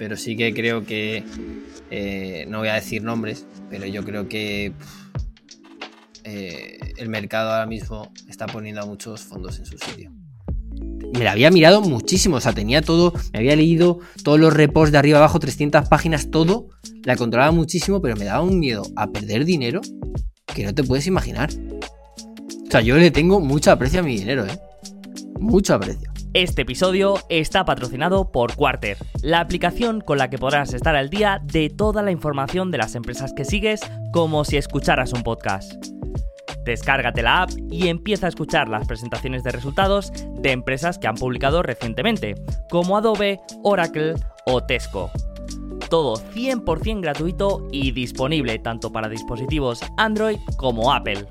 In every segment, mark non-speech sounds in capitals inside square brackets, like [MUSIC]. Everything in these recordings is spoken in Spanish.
pero sí que creo que, eh, no voy a decir nombres, pero yo creo que eh, el mercado ahora mismo está poniendo a muchos fondos en su sitio. Me la había mirado muchísimo, o sea, tenía todo, me había leído todos los reports de arriba abajo, 300 páginas, todo, la controlaba muchísimo, pero me daba un miedo a perder dinero que no te puedes imaginar. O sea, yo le tengo mucho aprecio a mi dinero, ¿eh? Mucho aprecio. Este episodio está patrocinado por Quarter, la aplicación con la que podrás estar al día de toda la información de las empresas que sigues como si escucharas un podcast. Descárgate la app y empieza a escuchar las presentaciones de resultados de empresas que han publicado recientemente, como Adobe, Oracle o Tesco. Todo 100% gratuito y disponible tanto para dispositivos Android como Apple.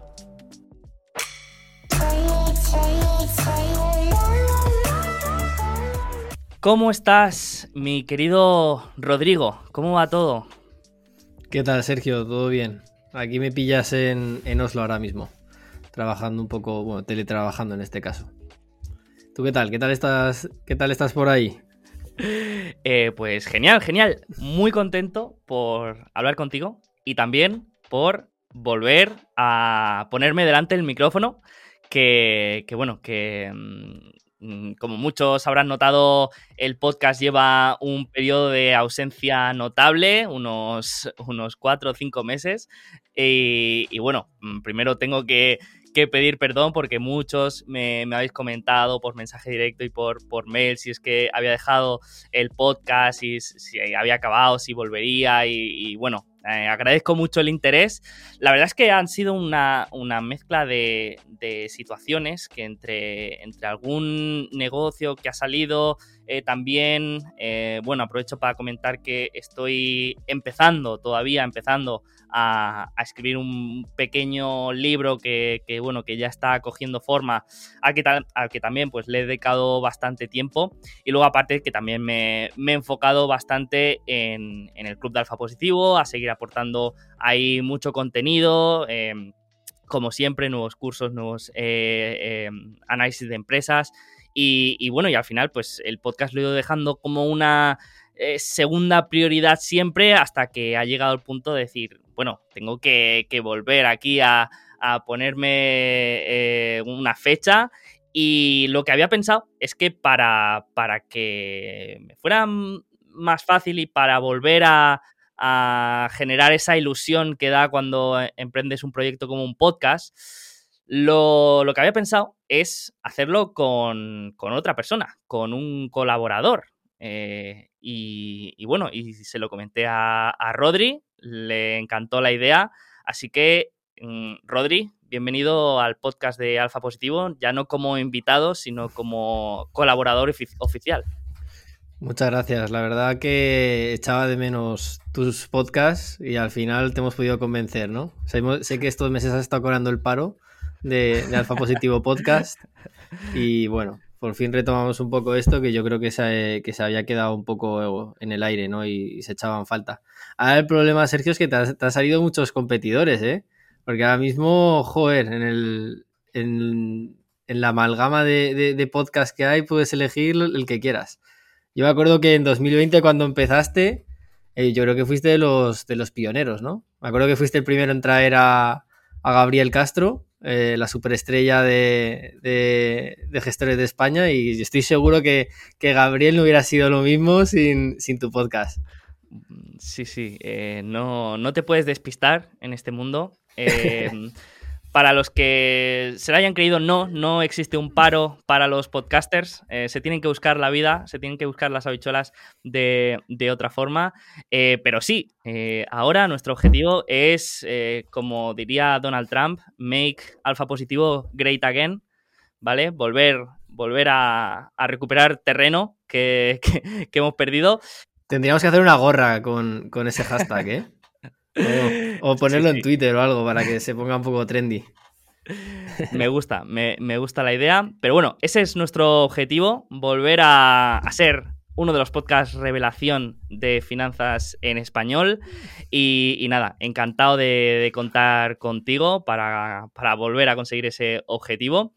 ¿Cómo estás, mi querido Rodrigo? ¿Cómo va todo? ¿Qué tal, Sergio? ¿Todo bien? Aquí me pillas en, Oslo ahora mismo, trabajando un poco, bueno, teletrabajando en este caso. ¿Tú qué tal? ¿Qué tal estás, qué tal estás por ahí? [LAUGHS] Eh, pues genial, genial. Muy contento por hablar contigo y también por volver a ponerme delante del micrófono. Que, que bueno, que Mm, como muchos habrán notado, el podcast lleva un periodo de ausencia notable, unos, unos cuatro o cinco meses. Y, bueno, mm, primero tengo que, pedir perdón porque muchos me, habéis comentado por mensaje directo y por, por mail si es que había dejado el podcast, y si había acabado, si volvería. y bueno, eh, agradezco mucho el interés. La verdad es que han sido una, mezcla de, situaciones que entre, entre algún negocio que ha salido, eh, también, eh, bueno, aprovecho para comentar que estoy empezando, todavía empezando a, escribir un pequeño libro que, bueno, que ya está cogiendo forma, al que, también pues le he dedicado bastante tiempo. Y luego aparte que también me, he enfocado bastante en, el Club de Alfa Positivo, a seguir aportando ahí mucho contenido. Em, como siempre, nuevos cursos, nuevos eh, em, análisis de empresas. Y, bueno, y al final, pues el podcast lo he ido dejando como una eh, segunda prioridad siempre hasta que ha llegado el punto de decir, bueno, tengo que, volver aquí a, ponerme eh, una fecha. Y lo que había pensado es que para, para que me fuera más fácil y para volver a, generar esa ilusión que da cuando emprendes un proyecto como un podcast, lo, que había pensado es hacerlo con, otra persona, con un colaborador. Eh, y, bueno, y se lo comenté a, a Rodri, le encantó la idea. Así que, mm, Rodri, bienvenido al podcast de Alfa Positivo, ya no como invitado, sino como colaborador oficial. Muchas gracias. La verdad que echaba de menos tus podcasts y al final te hemos podido convencer, ¿no? sé que estos meses has estado cobrando el paro de, Alfa Positivo Podcast [LAUGHS] y bueno, por fin retomamos un poco esto que yo creo que se, que se había quedado un poco en el aire, ¿no? Y, se echaban falta. Ahora el problema, Sergio, es que te, han salido muchos competidores, ¿eh? Porque ahora mismo, joder, en el... En, la amalgama de, de, podcast que hay puedes elegir el que quieras. Yo me acuerdo que en 2020 cuando empezaste, eh, yo creo que fuiste de los, de los pioneros, ¿no? Me acuerdo que fuiste el primero en traer a, a Gabriel Castro eh, la superestrella de, gestores de España y estoy seguro que, Gabriel no hubiera sido lo mismo sin, tu podcast. Sí, sí, eh, no, no, te puedes despistar en este mundo. [LAUGHS] Eh, para los que se lo hayan creído, no, no existe un paro para los podcasters. Eh, se tienen que buscar la vida, se tienen que buscar las habichuelas de, otra forma. Eh, pero sí, eh, ahora nuestro objetivo es, como diría Donald Trump, make alfa positivo great again, ¿vale? Volver, volver a, recuperar terreno [LAUGHS] que, hemos perdido. Tendríamos que hacer una gorra con, ese hashtag, ¿eh? [LAUGHS] O, ponerlo en Twitter o algo para que se ponga un poco trendy. Me gusta, me, gusta la idea. Pero bueno, ese es nuestro objetivo, volver a, ser uno de los podcasts revelación de finanzas en español. Y, nada, encantado de, contar contigo para, volver a conseguir ese objetivo.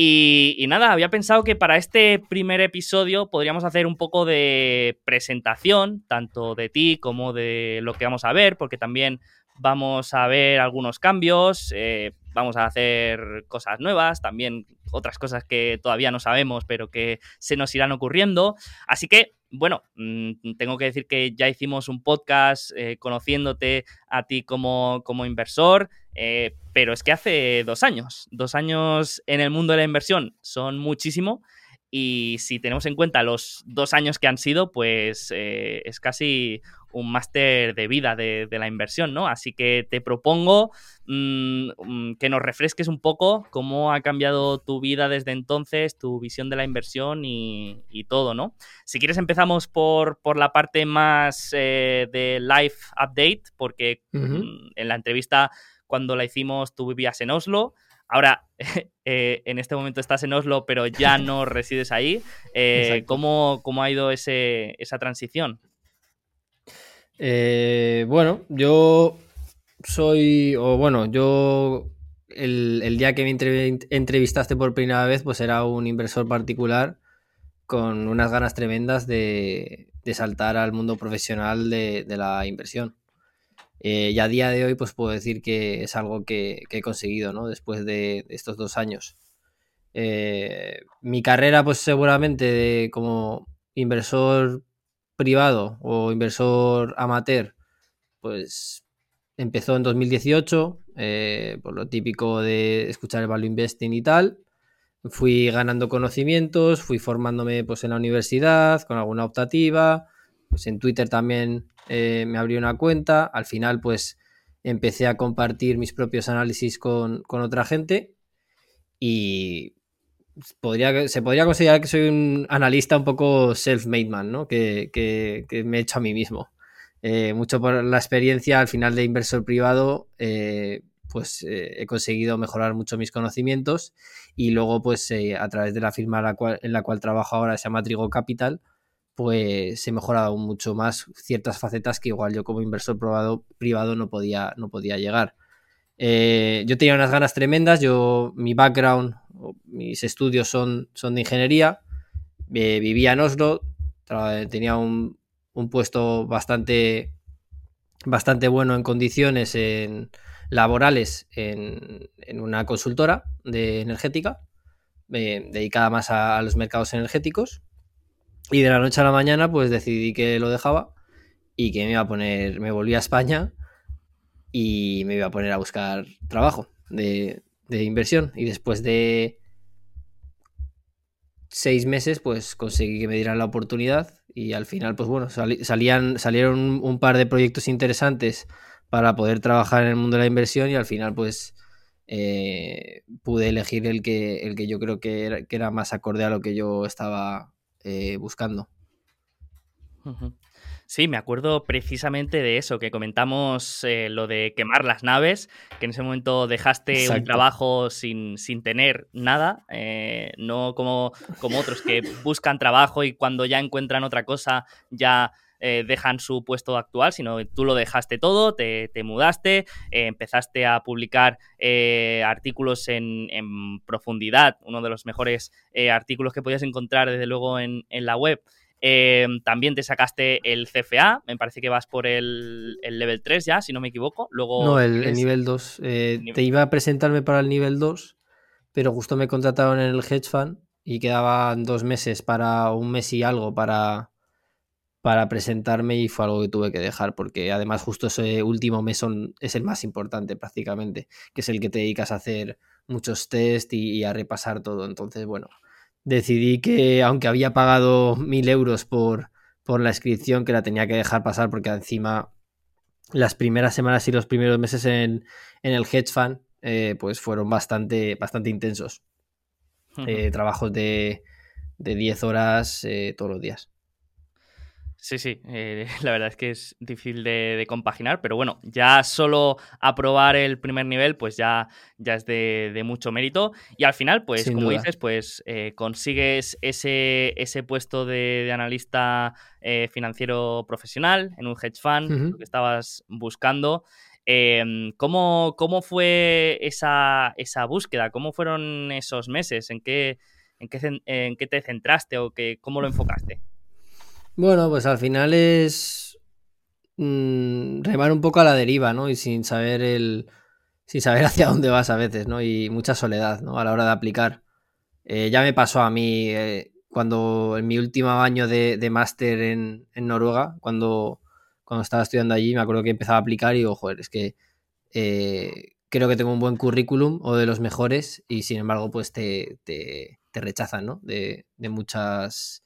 Y, nada, había pensado que para este primer episodio podríamos hacer un poco de presentación, tanto de ti como de lo que vamos a ver, porque también vamos a ver algunos cambios, eh, vamos a hacer cosas nuevas, también otras cosas que todavía no sabemos, pero que se nos irán ocurriendo. Así que, bueno, mm, tengo que decir que ya hicimos un podcast eh, conociéndote a ti como, como inversor, eh, pero es que hace dos años, dos años en el mundo de la inversión son muchísimo. Y si tenemos en cuenta los dos años que han sido, pues es casi un máster de vida de, la inversión, ¿no? Así que te propongo mm, mm, que nos refresques un poco cómo ha cambiado tu vida desde entonces, tu visión de la inversión y, todo, ¿no? Si quieres empezamos por, por la parte más eh, de life update, porque mm, en la entrevista cuando la hicimos tú vivías en Oslo. Ahora, [LAUGHS] eh, en este momento estás en Oslo, pero ya no [LAUGHS] resides ahí. Eh, ¿cómo, ¿cómo, ha ido ese, esa transición? Eh, bueno, yo soy, o bueno, yo el, día que me entrevistaste por primera vez, pues era un inversor particular con unas ganas tremendas de, saltar al mundo profesional de, la inversión. Eh, y a día de hoy, pues puedo decir que es algo que, he conseguido, ¿no? Después de, estos dos años. Eh, mi carrera, pues seguramente como inversor privado o inversor amateur, pues empezó en 2018, eh, por lo típico de escuchar el value investing y tal. Fui ganando conocimientos, fui formándome pues, en la universidad, con alguna optativa, pues en Twitter también eh, me abrí una cuenta. Al final, pues empecé a compartir mis propios análisis con, con otra gente y podría, se podría considerar que soy un analista un poco self-made man, ¿no? Que, me he hecho a mí mismo. Eh, mucho por la experiencia al final de inversor privado, eh, pues he conseguido mejorar mucho mis conocimientos y luego pues a través de la firma en la, cual, trabajo ahora, se llama Trigo Capital, pues he mejorado mucho más ciertas facetas que igual yo como inversor privado, no, podía, no podía llegar. yo tenía unas ganas tremendas, yo mi background mis estudios son, son de ingeniería, eh, vivía en Oslo, tenía un, puesto bastante, bastante bueno en condiciones laborales en, una consultora de energética, eh, dedicada más a, los mercados energéticos. Y de la noche a la mañana, pues decidí que lo dejaba y que me iba a poner, me volví a España y me iba a poner a buscar trabajo de, de inversión. Y después de seis meses, pues conseguí que me dieran la oportunidad. Y al final, pues bueno, salían, salieron un, par de proyectos interesantes para poder trabajar en el mundo de la inversión. Y al final, pues eh, pude elegir el que, el que yo creo que era, más acorde a lo que yo estaba eh, buscando. Sí, me acuerdo precisamente de eso, que comentamos eh, lo de quemar las naves, que en ese momento dejaste un trabajo sin, sin tener nada, eh, no como, como otros que buscan trabajo y cuando ya encuentran otra cosa ya eh, dejan su puesto actual, sino tú lo dejaste todo, te, mudaste, empezaste a publicar artículos en, en, profundidad, uno de los mejores artículos que podías encontrar desde luego en, en la web Em, también te sacaste el CFA, me parece que vas por el, level 3 ya, si no me equivoco. Luego no, el, nivel 2. Eh, te iba a presentarme para el nivel 2, pero justo me contrataron en el hedge fund y quedaban dos meses para un mes y algo para, para presentarme y fue algo que tuve que dejar porque además justo ese último mes es el más importante prácticamente, que es el que te dedicas a hacer muchos test y a repasar todo. Entonces, bueno, decidí que, aunque había pagado mil euros por, por la inscripción, que la tenía que dejar pasar porque encima las primeras semanas y los primeros meses en, el hedge fund eh, pues fueron bastante, bastante intensos. Eh, trabajos de, de 10 horas eh, todos los días. Sí, sí, eh, [LAUGHS] la verdad es que es difícil de, compaginar, pero bueno, ya solo aprobar el primer nivel, pues ya, ya es de, mucho mérito. Y al final, pues como dices, pues eh, consigues ese, ese puesto de, analista eh, financiero profesional en un hedge fund, lo que estabas buscando. Em, ¿cómo, ¿cómo, fue esa, esa, búsqueda? ¿Cómo fueron esos meses? ¿En qué, en qué, en qué te centraste o qué, cómo lo enfocaste? Bueno, pues al final es mmm, remar un poco a la deriva, ¿no? Y sin saber el. Sin saber [LAUGHS] hacia dónde vas a veces, ¿no? Y mucha soledad, ¿no? A la hora de aplicar. Eh, ya me pasó a mí eh, cuando en mi último año de, de máster en, en, Noruega, cuando, cuando estaba estudiando allí, me acuerdo que empezaba a aplicar y digo, joder, es que eh, creo que tengo un buen currículum o de los mejores y sin embargo, pues te, te, te rechazan, ¿no? De, de, muchas,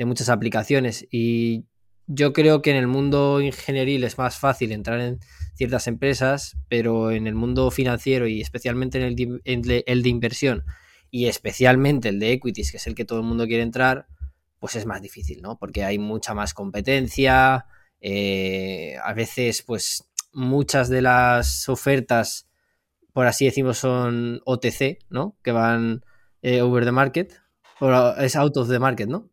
de muchas aplicaciones. Y yo creo que en el mundo ingenieril es más fácil entrar en ciertas empresas, pero en el mundo financiero y especialmente en el de, el de inversión, y especialmente el de equities, que es el que todo el mundo quiere entrar, pues es más difícil, ¿no? Porque hay mucha más competencia, eh, a veces pues muchas de las ofertas, por así decimos, son OTC, ¿no? Que van eh, over the market, o es out of the market, ¿no?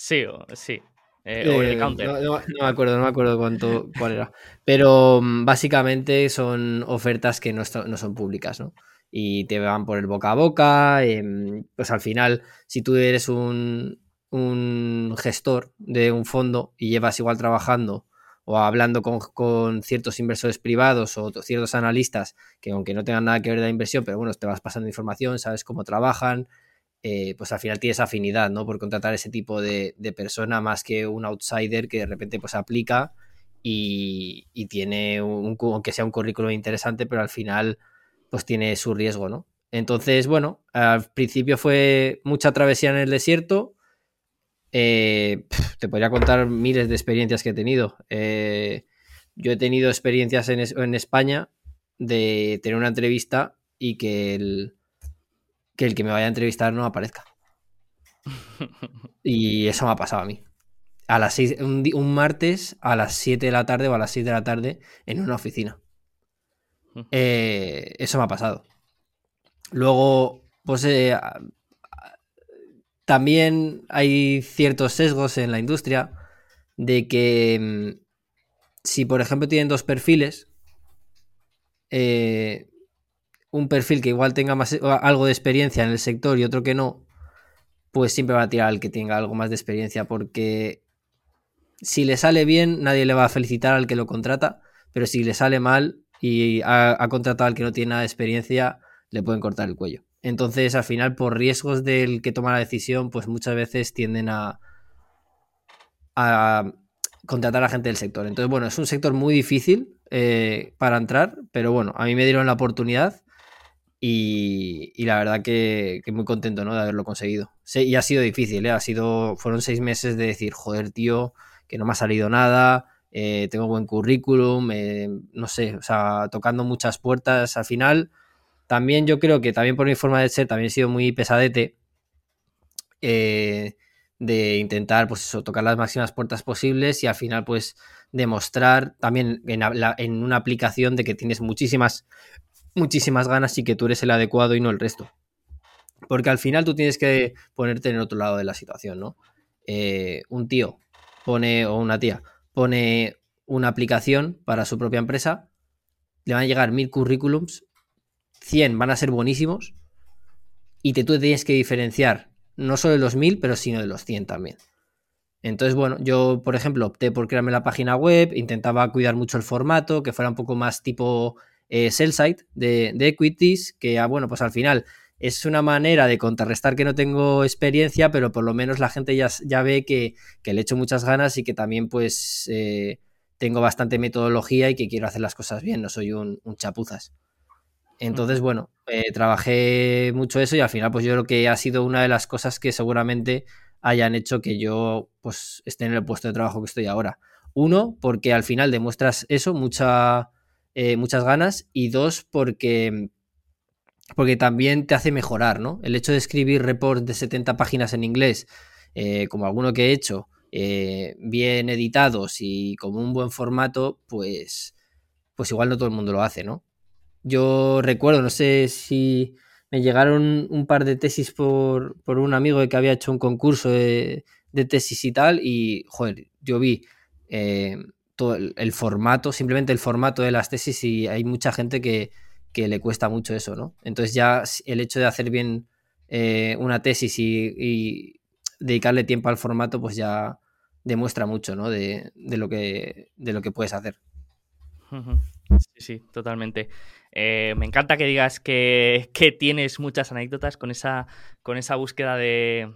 Sí, sí. Eh, the counter. No, no, no, me acuerdo, no me acuerdo cuánto, cuál era. Pero mm, básicamente son ofertas que no, no son públicas, ¿no? y te van por el boca a boca. Eh, pues al final, si tú eres un, un, gestor de un fondo y llevas igual trabajando o hablando con, con, ciertos inversores privados o ciertos analistas que aunque no tengan nada que ver de la inversión, pero bueno, te vas pasando información, sabes cómo trabajan, eh, pues al final tienes afinidad, ¿no? Por contratar ese tipo de, persona más que un outsider que de repente pues aplica y, y tiene, un, aunque sea un currículum interesante, pero al final pues tiene su riesgo, ¿no? Entonces, bueno, al principio fue mucha travesía en el desierto. Eh, te podría contar miles de experiencias que he tenido. Eh, yo he tenido experiencias en, en, España de tener una entrevista y que el, que el que me vaya a entrevistar no aparezca. Y eso me ha pasado a mí. A las un martes a las 7 de la tarde o a las 6 de la tarde en una oficina. Eh, eso me ha pasado. Luego, pues eh, también hay ciertos sesgos en la industria de que mm, si, por ejemplo, tienen dos perfiles, eh, un perfil que igual tenga más, algo de experiencia en el sector y otro que no, pues siempre va a tirar al que tenga algo más de experiencia porque si le sale bien, nadie le va a felicitar al que lo contrata, pero si le sale mal, y ha, contratado al que no tiene nada de experiencia, le pueden cortar el cuello. Entonces, al final, por riesgos del que toma la decisión, pues muchas veces tienden a, a contratar a gente del sector. Entonces, bueno, es un sector muy difícil eh, para entrar, pero bueno, a mí me dieron la oportunidad y, la verdad que, muy contento ¿no? de haberlo conseguido. Y ha sido difícil, ¿eh? ha sido, fueron seis meses de decir, joder, tío, que no me ha salido nada, eh, tengo buen currículum, eh, no sé, o sea, tocando muchas puertas al final. También yo creo que también por mi forma de ser, también he sido muy pesadete eh, de intentar, pues eso, tocar las máximas puertas posibles y al final, pues, demostrar también en una aplicación de que tienes muchísimas, muchísimas ganas y que tú eres el adecuado y no el resto. Porque al final tú tienes que ponerte en el otro lado de la situación, ¿no? Eh, un tío pone, o una tía, pone una aplicación para su propia empresa, le van a llegar mil currículums, 100 van a ser buenísimos y te, tú tienes que diferenciar no solo de los mil, pero sino de los 100 también. Entonces, bueno, yo, por ejemplo, opté por crearme la página web, intentaba cuidar mucho el formato, que fuera un poco más tipo eh, sell site de, de, equities, que, ah, bueno, pues al final es una manera de contrarrestar que no tengo experiencia, pero por lo menos la gente ya, ya ve que, que, le echo muchas ganas y que también pues eh, tengo bastante metodología y que quiero hacer las cosas bien, no soy un, un chapuzas. Entonces, bueno, eh, trabajé mucho eso y al final pues yo creo que ha sido una de las cosas que seguramente hayan hecho que yo pues esté en el puesto de trabajo que estoy ahora. Uno, porque al final demuestras eso, mucha, eh, muchas ganas y dos, porque porque también te hace mejorar, ¿no? El hecho de escribir reports de 70 páginas en inglés, eh, como alguno que he hecho, eh, bien editados y con un buen formato, pues, pues igual no todo el mundo lo hace, ¿no? Yo recuerdo, no sé si me llegaron un par de tesis por, por un amigo que había hecho un concurso de, tesis y tal, y, joder, yo vi el, formato, simplemente el formato de las tesis y hay mucha gente que, le cuesta mucho eso, ¿no? Entonces ya el hecho de hacer bien eh, una tesis y, dedicarle tiempo al formato, pues ya demuestra mucho, ¿no? De, lo, que, de lo que puedes hacer. Sí, sí, totalmente. Eh, me encanta que digas que, tienes muchas anécdotas con esa, con esa búsqueda de,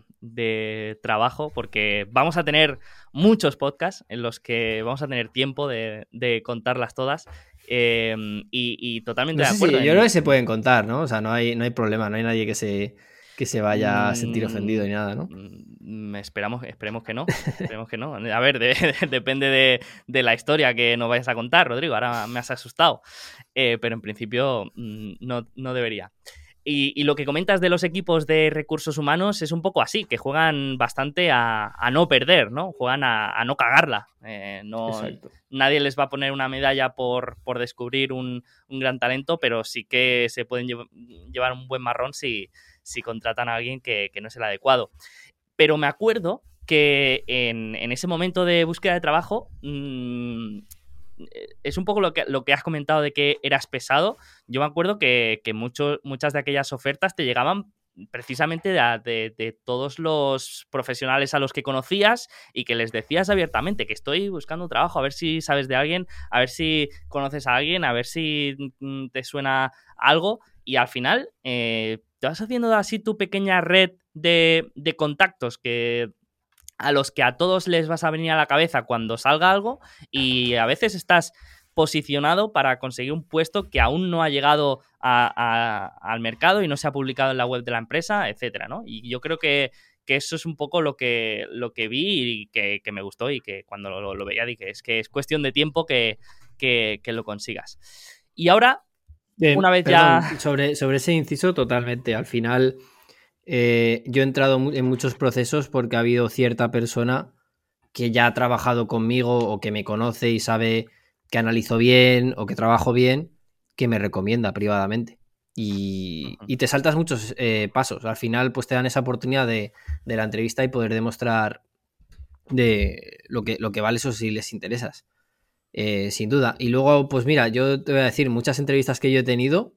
trabajo, porque vamos a tener muchos podcasts en los que vamos a tener tiempo de, contarlas todas. Eh, y, totalmente de acuerdo. yo creo que se pueden contar, ¿no? O sea, no hay, no hay problema, no hay nadie que se, que se vaya a sentir ofendido ni nada, ¿no? Mm, esperamos, esperemos que no. esperemos que no. A ver, depende de, la historia que nos vayas a contar, Rodrigo. Ahora me has asustado. Eh, pero en principio mm, no, debería. Y, lo que comentas de los equipos de recursos humanos es un poco así, que juegan bastante a, no perder, ¿no? Juegan a, no cagarla. Eh, no, nadie les va a poner una medalla por, descubrir un, gran talento, pero sí que se pueden llevar un buen marrón si, si contratan a alguien que, no es el adecuado. Pero me acuerdo que en, ese momento de búsqueda de trabajo mm, es un poco lo que, lo que has comentado de que eras pesado. Yo me acuerdo que, muchas de aquellas ofertas te llegaban precisamente de, de, todos los profesionales a los que conocías y que les decías abiertamente que estoy buscando trabajo, a ver si sabes de alguien, a ver si conoces a alguien, a ver si mm, te suena algo y al final eh, te vas haciendo así tu pequeña red de, contactos que a los que a todos les vas a venir a la cabeza cuando salga algo y a veces estás posicionado para conseguir un puesto que aún no ha llegado al mercado y no se ha publicado en la web de la empresa, etcétera, ¿no? Y yo creo que, eso es un poco lo que, lo que vi y que, me gustó y que cuando lo, veía dije, es que es cuestión de tiempo que, que lo consigas. Y ahora una vez ya. Sobre, sobre ese inciso, totalmente. Al final, eh, yo he entrado en muchos procesos porque ha habido cierta persona que ya ha trabajado conmigo o que me conoce y sabe que analizo bien o que trabajo bien, que me recomienda privadamente. Y, te saltas muchos eh, pasos. Al final, pues te dan esa oportunidad de, de, la entrevista y poder demostrar de lo que, lo que vale eso si les interesas. Eh, sin duda. Y luego, pues mira, yo te voy a decir, muchas entrevistas que yo he tenido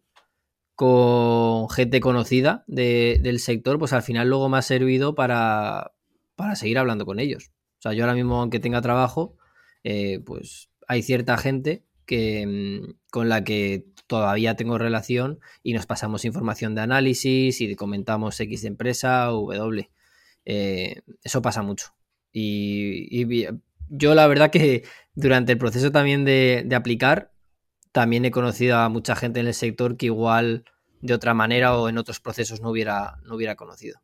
con gente conocida del sector, pues al final luego me ha servido para, para seguir hablando con ellos. O sea, yo ahora mismo, aunque tenga trabajo, eh, pues hay cierta gente que, mm, con la que todavía tengo relación y nos pasamos información de análisis y comentamos X de empresa W. Eh, eso pasa mucho. y, yo la verdad que durante el proceso también de, aplicar, también he conocido a mucha gente en el sector que igual de otra manera o en otros procesos no hubiera, no hubiera conocido.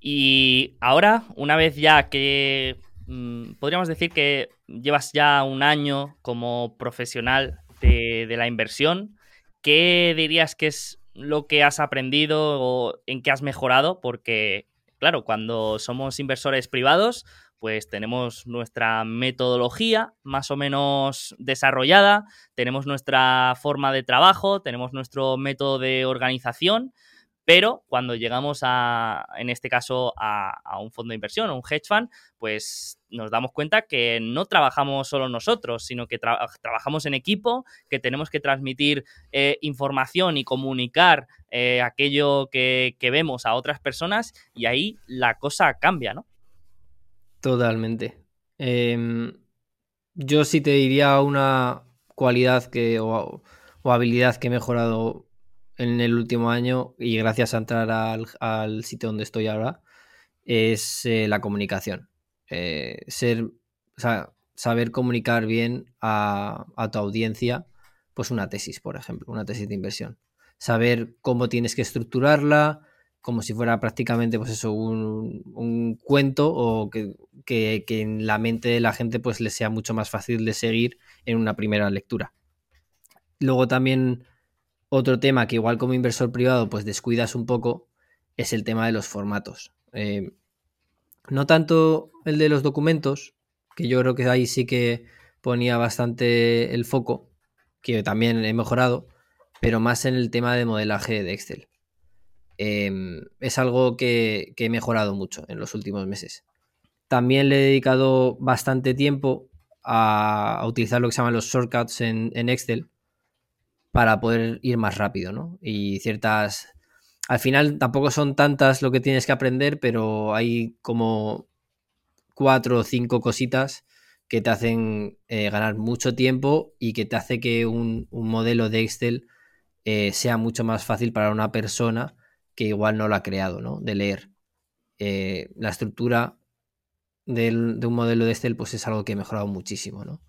Y ahora, una vez ya que mm, podríamos decir que llevas ya un año como profesional de, de, la inversión, ¿qué dirías que es lo que has aprendido o en qué has mejorado? Porque claro, cuando somos inversores privados, pues tenemos nuestra metodología más o menos desarrollada, tenemos nuestra forma de trabajo, tenemos nuestro método de organización, pero cuando llegamos a, en este caso, a, un fondo de inversión o un hedge fund, pues nos damos cuenta que no trabajamos solo nosotros, sino que trabajamos en equipo, que tenemos que transmitir eh, información y comunicar eh, aquello que, vemos a otras personas y ahí la cosa cambia, ¿no? Totalmente. Em, yo sí te diría una cualidad que, o, habilidad que he mejorado en el último año y gracias a entrar al, sitio donde estoy ahora es eh, la comunicación. Eh, ser, saber comunicar bien a, tu audiencia, pues una tesis, por ejemplo, una tesis de inversión. Saber cómo tienes que estructurarla, como si fuera prácticamente pues eso, un, cuento o que, que, en la mente de la gente pues le sea mucho más fácil de seguir en una primera lectura. Luego también otro tema que igual como inversor privado pues descuidas un poco es el tema de los formatos. Eh, no tanto el de los documentos, que yo creo que ahí sí que ponía bastante el foco, que también he mejorado, pero más en el tema de modelaje de Excel. Em, es algo que, he mejorado mucho en los últimos meses. También le he dedicado bastante tiempo a, utilizar lo que se llaman los shortcuts en, en, Excel para poder ir más rápido, ¿no? Y ciertas... Al final tampoco son tantas lo que tienes que aprender, pero hay como cuatro o cinco cositas que te hacen eh, ganar mucho tiempo y que te hace que un, un modelo de Excel eh, sea mucho más fácil para una persona que igual no lo ha creado, ¿no? De leer. Eh, la estructura de un modelo de Excel pues es algo que he mejorado muchísimo, ¿no?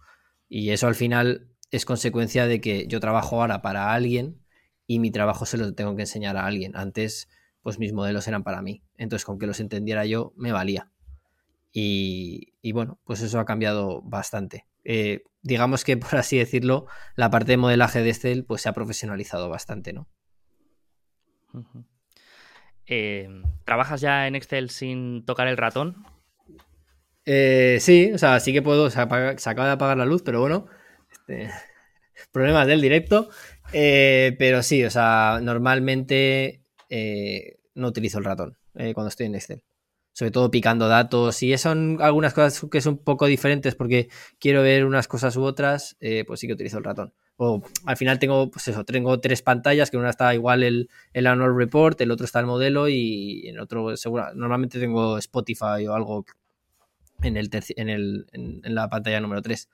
Y eso al final es consecuencia de que yo trabajo ahora para alguien y mi trabajo se lo tengo que enseñar a alguien. Antes, pues mis modelos eran para mí. Entonces, con que los entendiera yo, me valía. Y, bueno, pues eso ha cambiado bastante. Eh, digamos que, [LAUGHS] por así decirlo, la parte de modelaje de Excel pues se ha profesionalizado bastante, ¿no? Eh, ¿Trabajas ya en Excel sin tocar el ratón? Eh, sí, o sea, sí que puedo. Se, acaba de apagar la luz, pero bueno. Este, [LAUGHS] problemas del directo. Eh, pero sí, o sea, normalmente eh, no utilizo el ratón cuando estoy en Excel. Sobre todo picando datos. Y son algunas cosas que son un poco diferentes porque quiero ver unas cosas u otras, pues sí que utilizo el ratón. O al final tengo, pues eso, tengo tres pantallas, que una está igual el, el annual report, el otro está el modelo y en otro, seguro, normalmente tengo Spotify o algo en, el en, el, en, la pantalla número 3.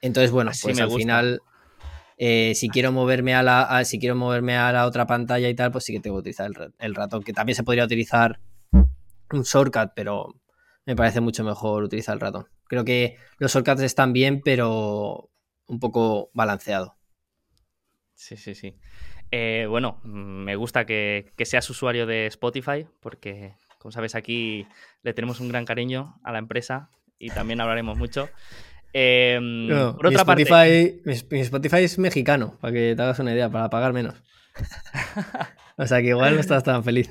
Entonces, bueno, pues al final, eh, si quiero moverme a la si quiero moverme a la otra pantalla y tal, pues sí que tengo que utilizar el, ratón, que también se podría utilizar un shortcut, pero me parece mucho mejor utilizar el ratón. Creo que los shortcuts están bien, pero un poco balanceado. Sí, sí, sí. Eh, bueno, me gusta que, que, seas usuario de Spotify porque como sabes, aquí le tenemos un gran cariño a la empresa y también hablaremos mucho. Em, por otra mi Spotify, parte. Mi, Spotify es mexicano, para que te hagas una idea, para pagar menos. [LAUGHS] o sea que igual no estás tan feliz.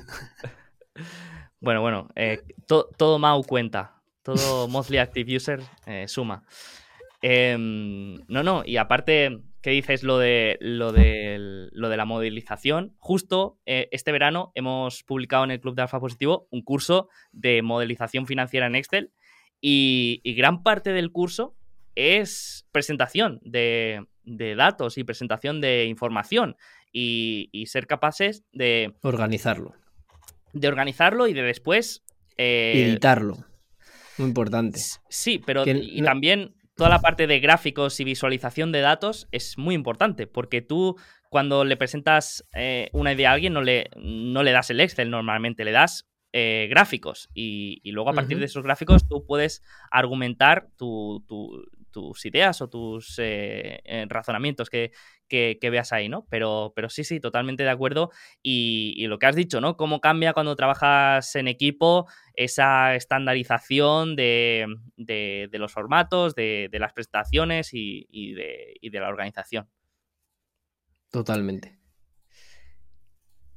Bueno, bueno, eh, todo Mau cuenta. Todo Monthly Active User eh, suma. Em, no, no, y aparte, ¿qué dices lo de, lo de, lo de la modelización? Justo eh, este verano hemos publicado en el Club de Alfa Positivo un curso de modelización financiera en Excel y, gran parte del curso es presentación de, datos y presentación de información y, ser capaces de... Organizarlo. De organizarlo y de después... Eh, Editarlo. Muy importante. Sí, pero y también toda la parte de gráficos y visualización de datos es muy importante, porque tú cuando le presentas eh, una idea a alguien no le, no le das el Excel normalmente, le das eh, gráficos y, luego a partir de esos gráficos tú puedes argumentar tu, tus ideas o tus eh, eh, razonamientos que, veas ahí, ¿no? Pero, pero sí, sí, totalmente de acuerdo. Y, lo que has dicho, ¿no? Cómo cambia cuando trabajas en equipo esa estandarización de, los formatos, de, las prestaciones y, de, y de la organización. Totalmente.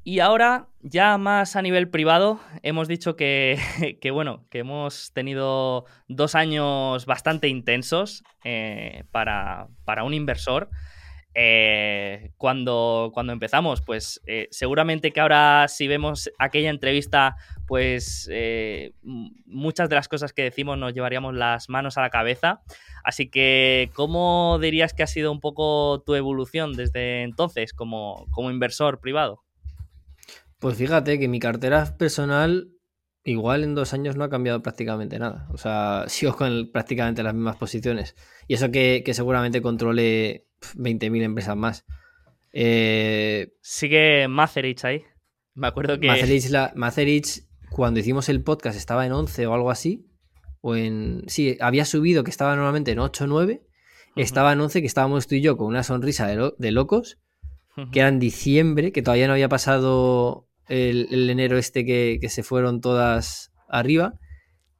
Y ahora, ya más a nivel privado, hemos dicho que, [LAUGHS] bueno, que hemos tenido dos años bastante intensos eh, para, un inversor. Eh, cuando, cuando empezamos, pues eh, seguramente que ahora si vemos aquella entrevista, pues muchas de las cosas que decimos nos llevaríamos las manos a la cabeza. Así que, ¿cómo dirías que ha sido un poco tu evolución desde entonces como, como inversor privado? Pues fíjate que mi cartera personal igual en dos años no ha cambiado prácticamente nada. O sea, [LAUGHS] sigo con prácticamente las mismas posiciones. Y eso que, seguramente controle 20.000 empresas más. Eh, Sigue Macerich ahí. Me acuerdo que... Macerich, cuando hicimos el podcast estaba en 11 o algo así. O en... Sí, había subido que estaba normalmente en 8 o 9. Estaba en 11 que estábamos tú y yo con una sonrisa de, de locos. Que era en diciembre, que todavía no había pasado el, enero este que, se fueron todas arriba.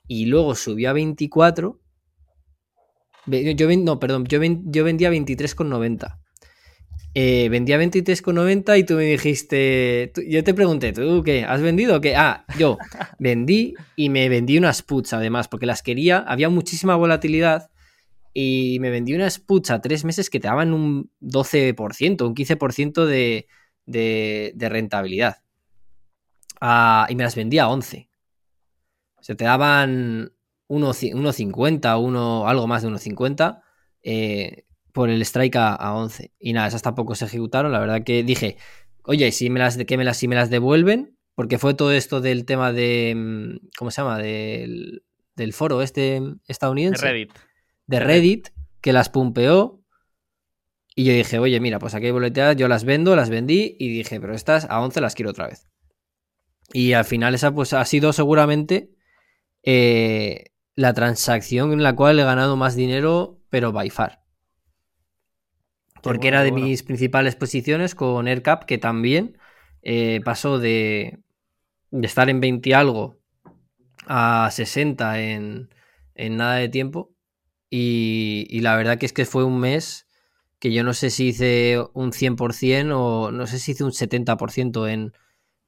Y luego subió a 24. Yo, no, perdón, yo, yo vendía 23,90. Eh, vendía 23,90 y tú me dijiste, yo te pregunté, ¿tú qué? ¿Has vendido o qué? Ah, yo [LAUGHS] vendí y me vendí unas puts además, porque las quería, había muchísima volatilidad y me vendí unas puts a tres meses que te daban un 12%, un 15% de, de, de rentabilidad y me las vendía a 11. Se te daban 1.50, uno, algo más de 1.50 eh, por el strike a, 11. Y nada, esas tampoco se ejecutaron. La verdad que dije, oye, si me las, que me las, si me las devuelven, porque fue todo esto del tema de, mm, ¿cómo se llama? Del, del foro este estadounidense. De Reddit. De Reddit, que las pumpeó. Y yo dije, oye, mira, pues aquí hay boleteadas, yo las vendo, las vendí y dije, pero estas a 11 las quiero otra vez. Y al final esa pues ha sido seguramente eh, la transacción en la cual he ganado más dinero, pero by far. Porque era de mis principales posiciones con AirCap, que también eh, pasó de, de, estar en 20 y algo a 60 en, en nada de tiempo. Y, y, la verdad que es que fue un mes que yo no sé si hice un 100% o no sé si hice un 70% en,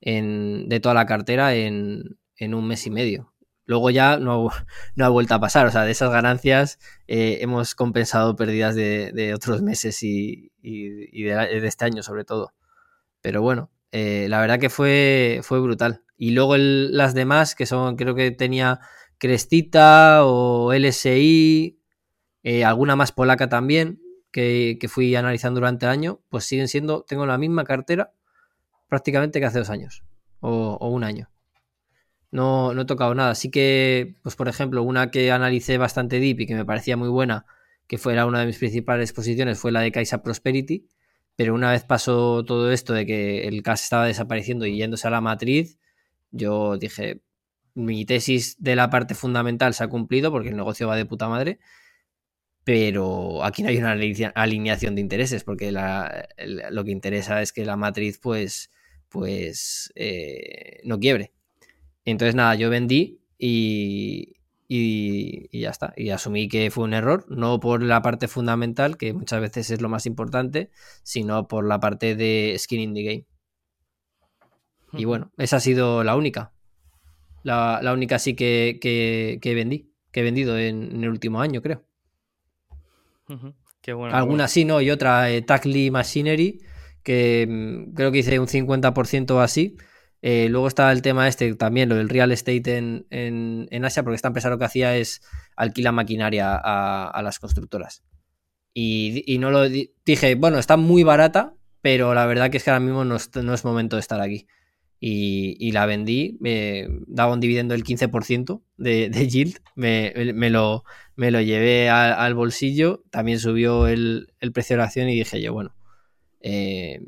en, de toda la cartera en, en, un mes y medio. Luego ya no, [LAUGHS] no, ha vuelto a pasar. O sea, de esas ganancias eh, hemos compensado pérdidas de, de otros meses y, y, de, este año sobre todo. Pero bueno, eh, la verdad que fue, fue brutal. Y luego las demás, que son, creo que tenía Crestita o LSI, eh, alguna más polaca también, que, que, fui analizando durante el año, pues siguen siendo, tengo la misma cartera prácticamente que hace dos años o, un año. No, no, he tocado nada. Así que, pues por ejemplo, una que analicé bastante deep y que me parecía muy buena, que fuera una de mis principales posiciones, fue la de Kaisa Prosperity. Pero una vez pasó todo esto de que el CAS estaba desapareciendo y yéndose a la matriz, yo dije, mi tesis de la parte fundamental se ha cumplido porque el negocio va de puta madre, pero aquí no hay una alineación de intereses porque lo que interesa es que la matriz pues, pues eh, no quiebre. Entonces nada, yo vendí y, y, y, ya está. Y asumí que fue un error, no por la parte fundamental, que muchas veces es lo más importante, sino por la parte de skin in the game. Y bueno, esa ha sido la única. La, la única sí que, que, que, vendí, que he vendido en, en, el último año, creo. Qué bueno, Alguna sí, ¿no? Y otra, eh, Tackley Machinery, que mmm, creo que hice un 50% así. Eh, luego está el tema este también, lo del real estate en, en, Asia, porque esta empresa lo que hacía es alquilar maquinaria a, a las constructoras. Y, y, no lo dije, bueno, está muy barata, pero la verdad es que ahora mismo no es, no es momento de estar aquí. Y, y, la vendí, me daba un dividendo del 15% de, de yield, me, me, lo, me lo llevé al bolsillo, también subió el, el, precio de la acción y dije yo, bueno, eh,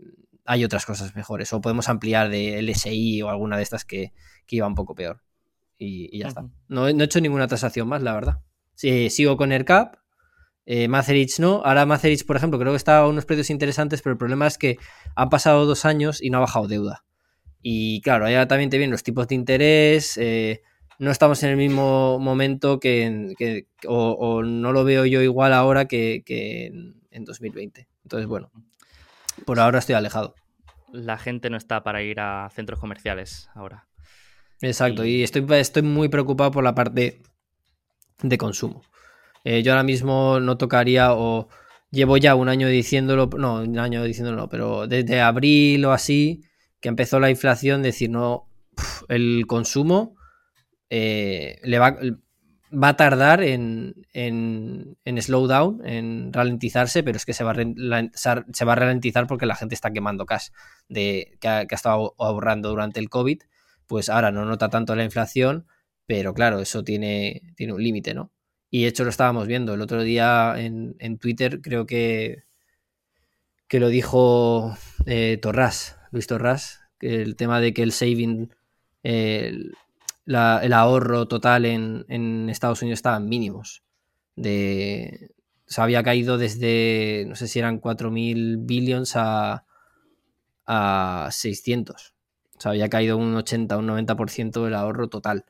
hay otras cosas mejores. O podemos ampliar de LSI o alguna de estas que, que iba un poco peor. Y, y ya uh -huh. está. No, no, he hecho ninguna transacción más, la verdad. Sí, sigo con AirCap. Eh, Macerich no. Ahora Macerich, por ejemplo, creo que está a unos precios interesantes, pero el problema es que han pasado dos años y no ha bajado deuda. Y claro, allá también te vienen los tipos de interés. Eh, no estamos en el mismo momento que, que o, o, no lo veo yo igual ahora que, que en, en 2020. Entonces, bueno, por ahora estoy alejado. La gente no está para ir a centros comerciales ahora. Exacto, y, y estoy, estoy, muy preocupado por la parte de consumo. Eh, yo ahora mismo no tocaría o llevo ya un año diciéndolo, no, un año diciéndolo, no, pero desde abril o así, que empezó la inflación, decir, no, el consumo eh, le va, va a tardar en, en, en slowdown, en ralentizarse, pero es que se va, a se va a ralentizar porque la gente está quemando cash de, que, ha, estado ahorrando durante el COVID, pues ahora no nota tanto la inflación, pero claro, eso tiene, tiene un límite, ¿no? Y de hecho lo estábamos viendo el otro día en, en Twitter, creo que, que lo dijo eh, Torras, Luis Torras, que el tema de que el saving, eh, la, el ahorro total en, en, Estados Unidos estaba en mínimos. Se había caído desde, no sé si eran 4.000 billions a, a 600. O sea, había caído un 80, un 90% del ahorro total.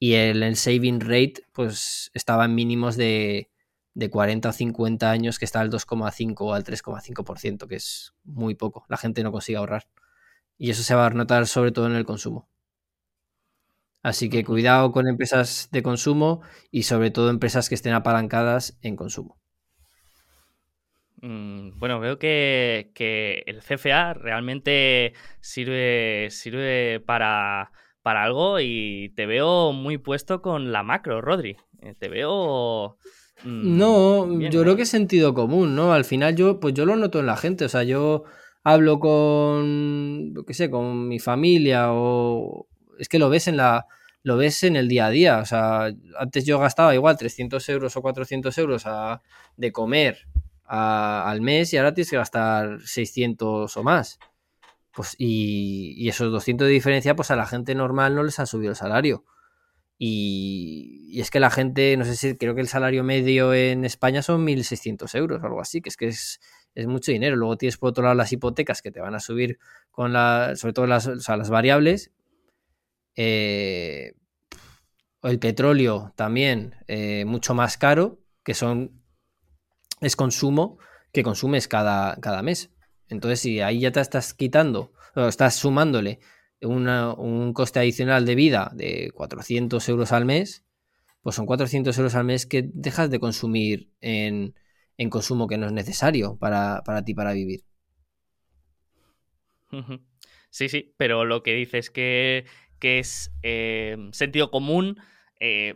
Y el, el, saving rate, pues estaba en mínimos de, de 40 o 50 años, que está al 2,5 o al 3,5%, que es muy poco. La gente no consigue ahorrar. Y eso se va a notar sobre todo en el consumo. Así que cuidado con empresas de consumo y sobre todo empresas que estén apalancadas en consumo. Mm, bueno, veo que, que, el CFA realmente sirve, sirve para, para algo y te veo muy puesto con la macro, Rodri. Eh, te veo... mm, no, yo creo que es sentido común, ¿no? Al final yo, pues yo lo noto en la gente, o sea, yo hablo con, qué sé, con mi familia o es que lo ves en la, lo ves en el día a día, o sea, antes yo gastaba igual 300 euros o 400 euros de comer al mes y ahora tienes que gastar 600 o más. Pues, y, esos 200 de diferencia, pues a la gente normal no les ha subido el salario. Y, es que la gente, no sé si creo que el salario medio en España son 1.600 euros o algo así, que es que es, mucho dinero. Luego tienes por otro lado las hipotecas que te van a subir con la, sobre todo las, las variables. Eh, el petróleo también eh, mucho más caro, que son es consumo que consumes cada, cada mes. Entonces, si ahí ya te estás quitando, o estás sumándole un coste adicional de vida de 400 euros al mes, pues son 400 euros al mes que dejas de consumir en, consumo que no es necesario para, ti para vivir. Sí, sí, pero lo que dices que, que es eh, sentido común, eh,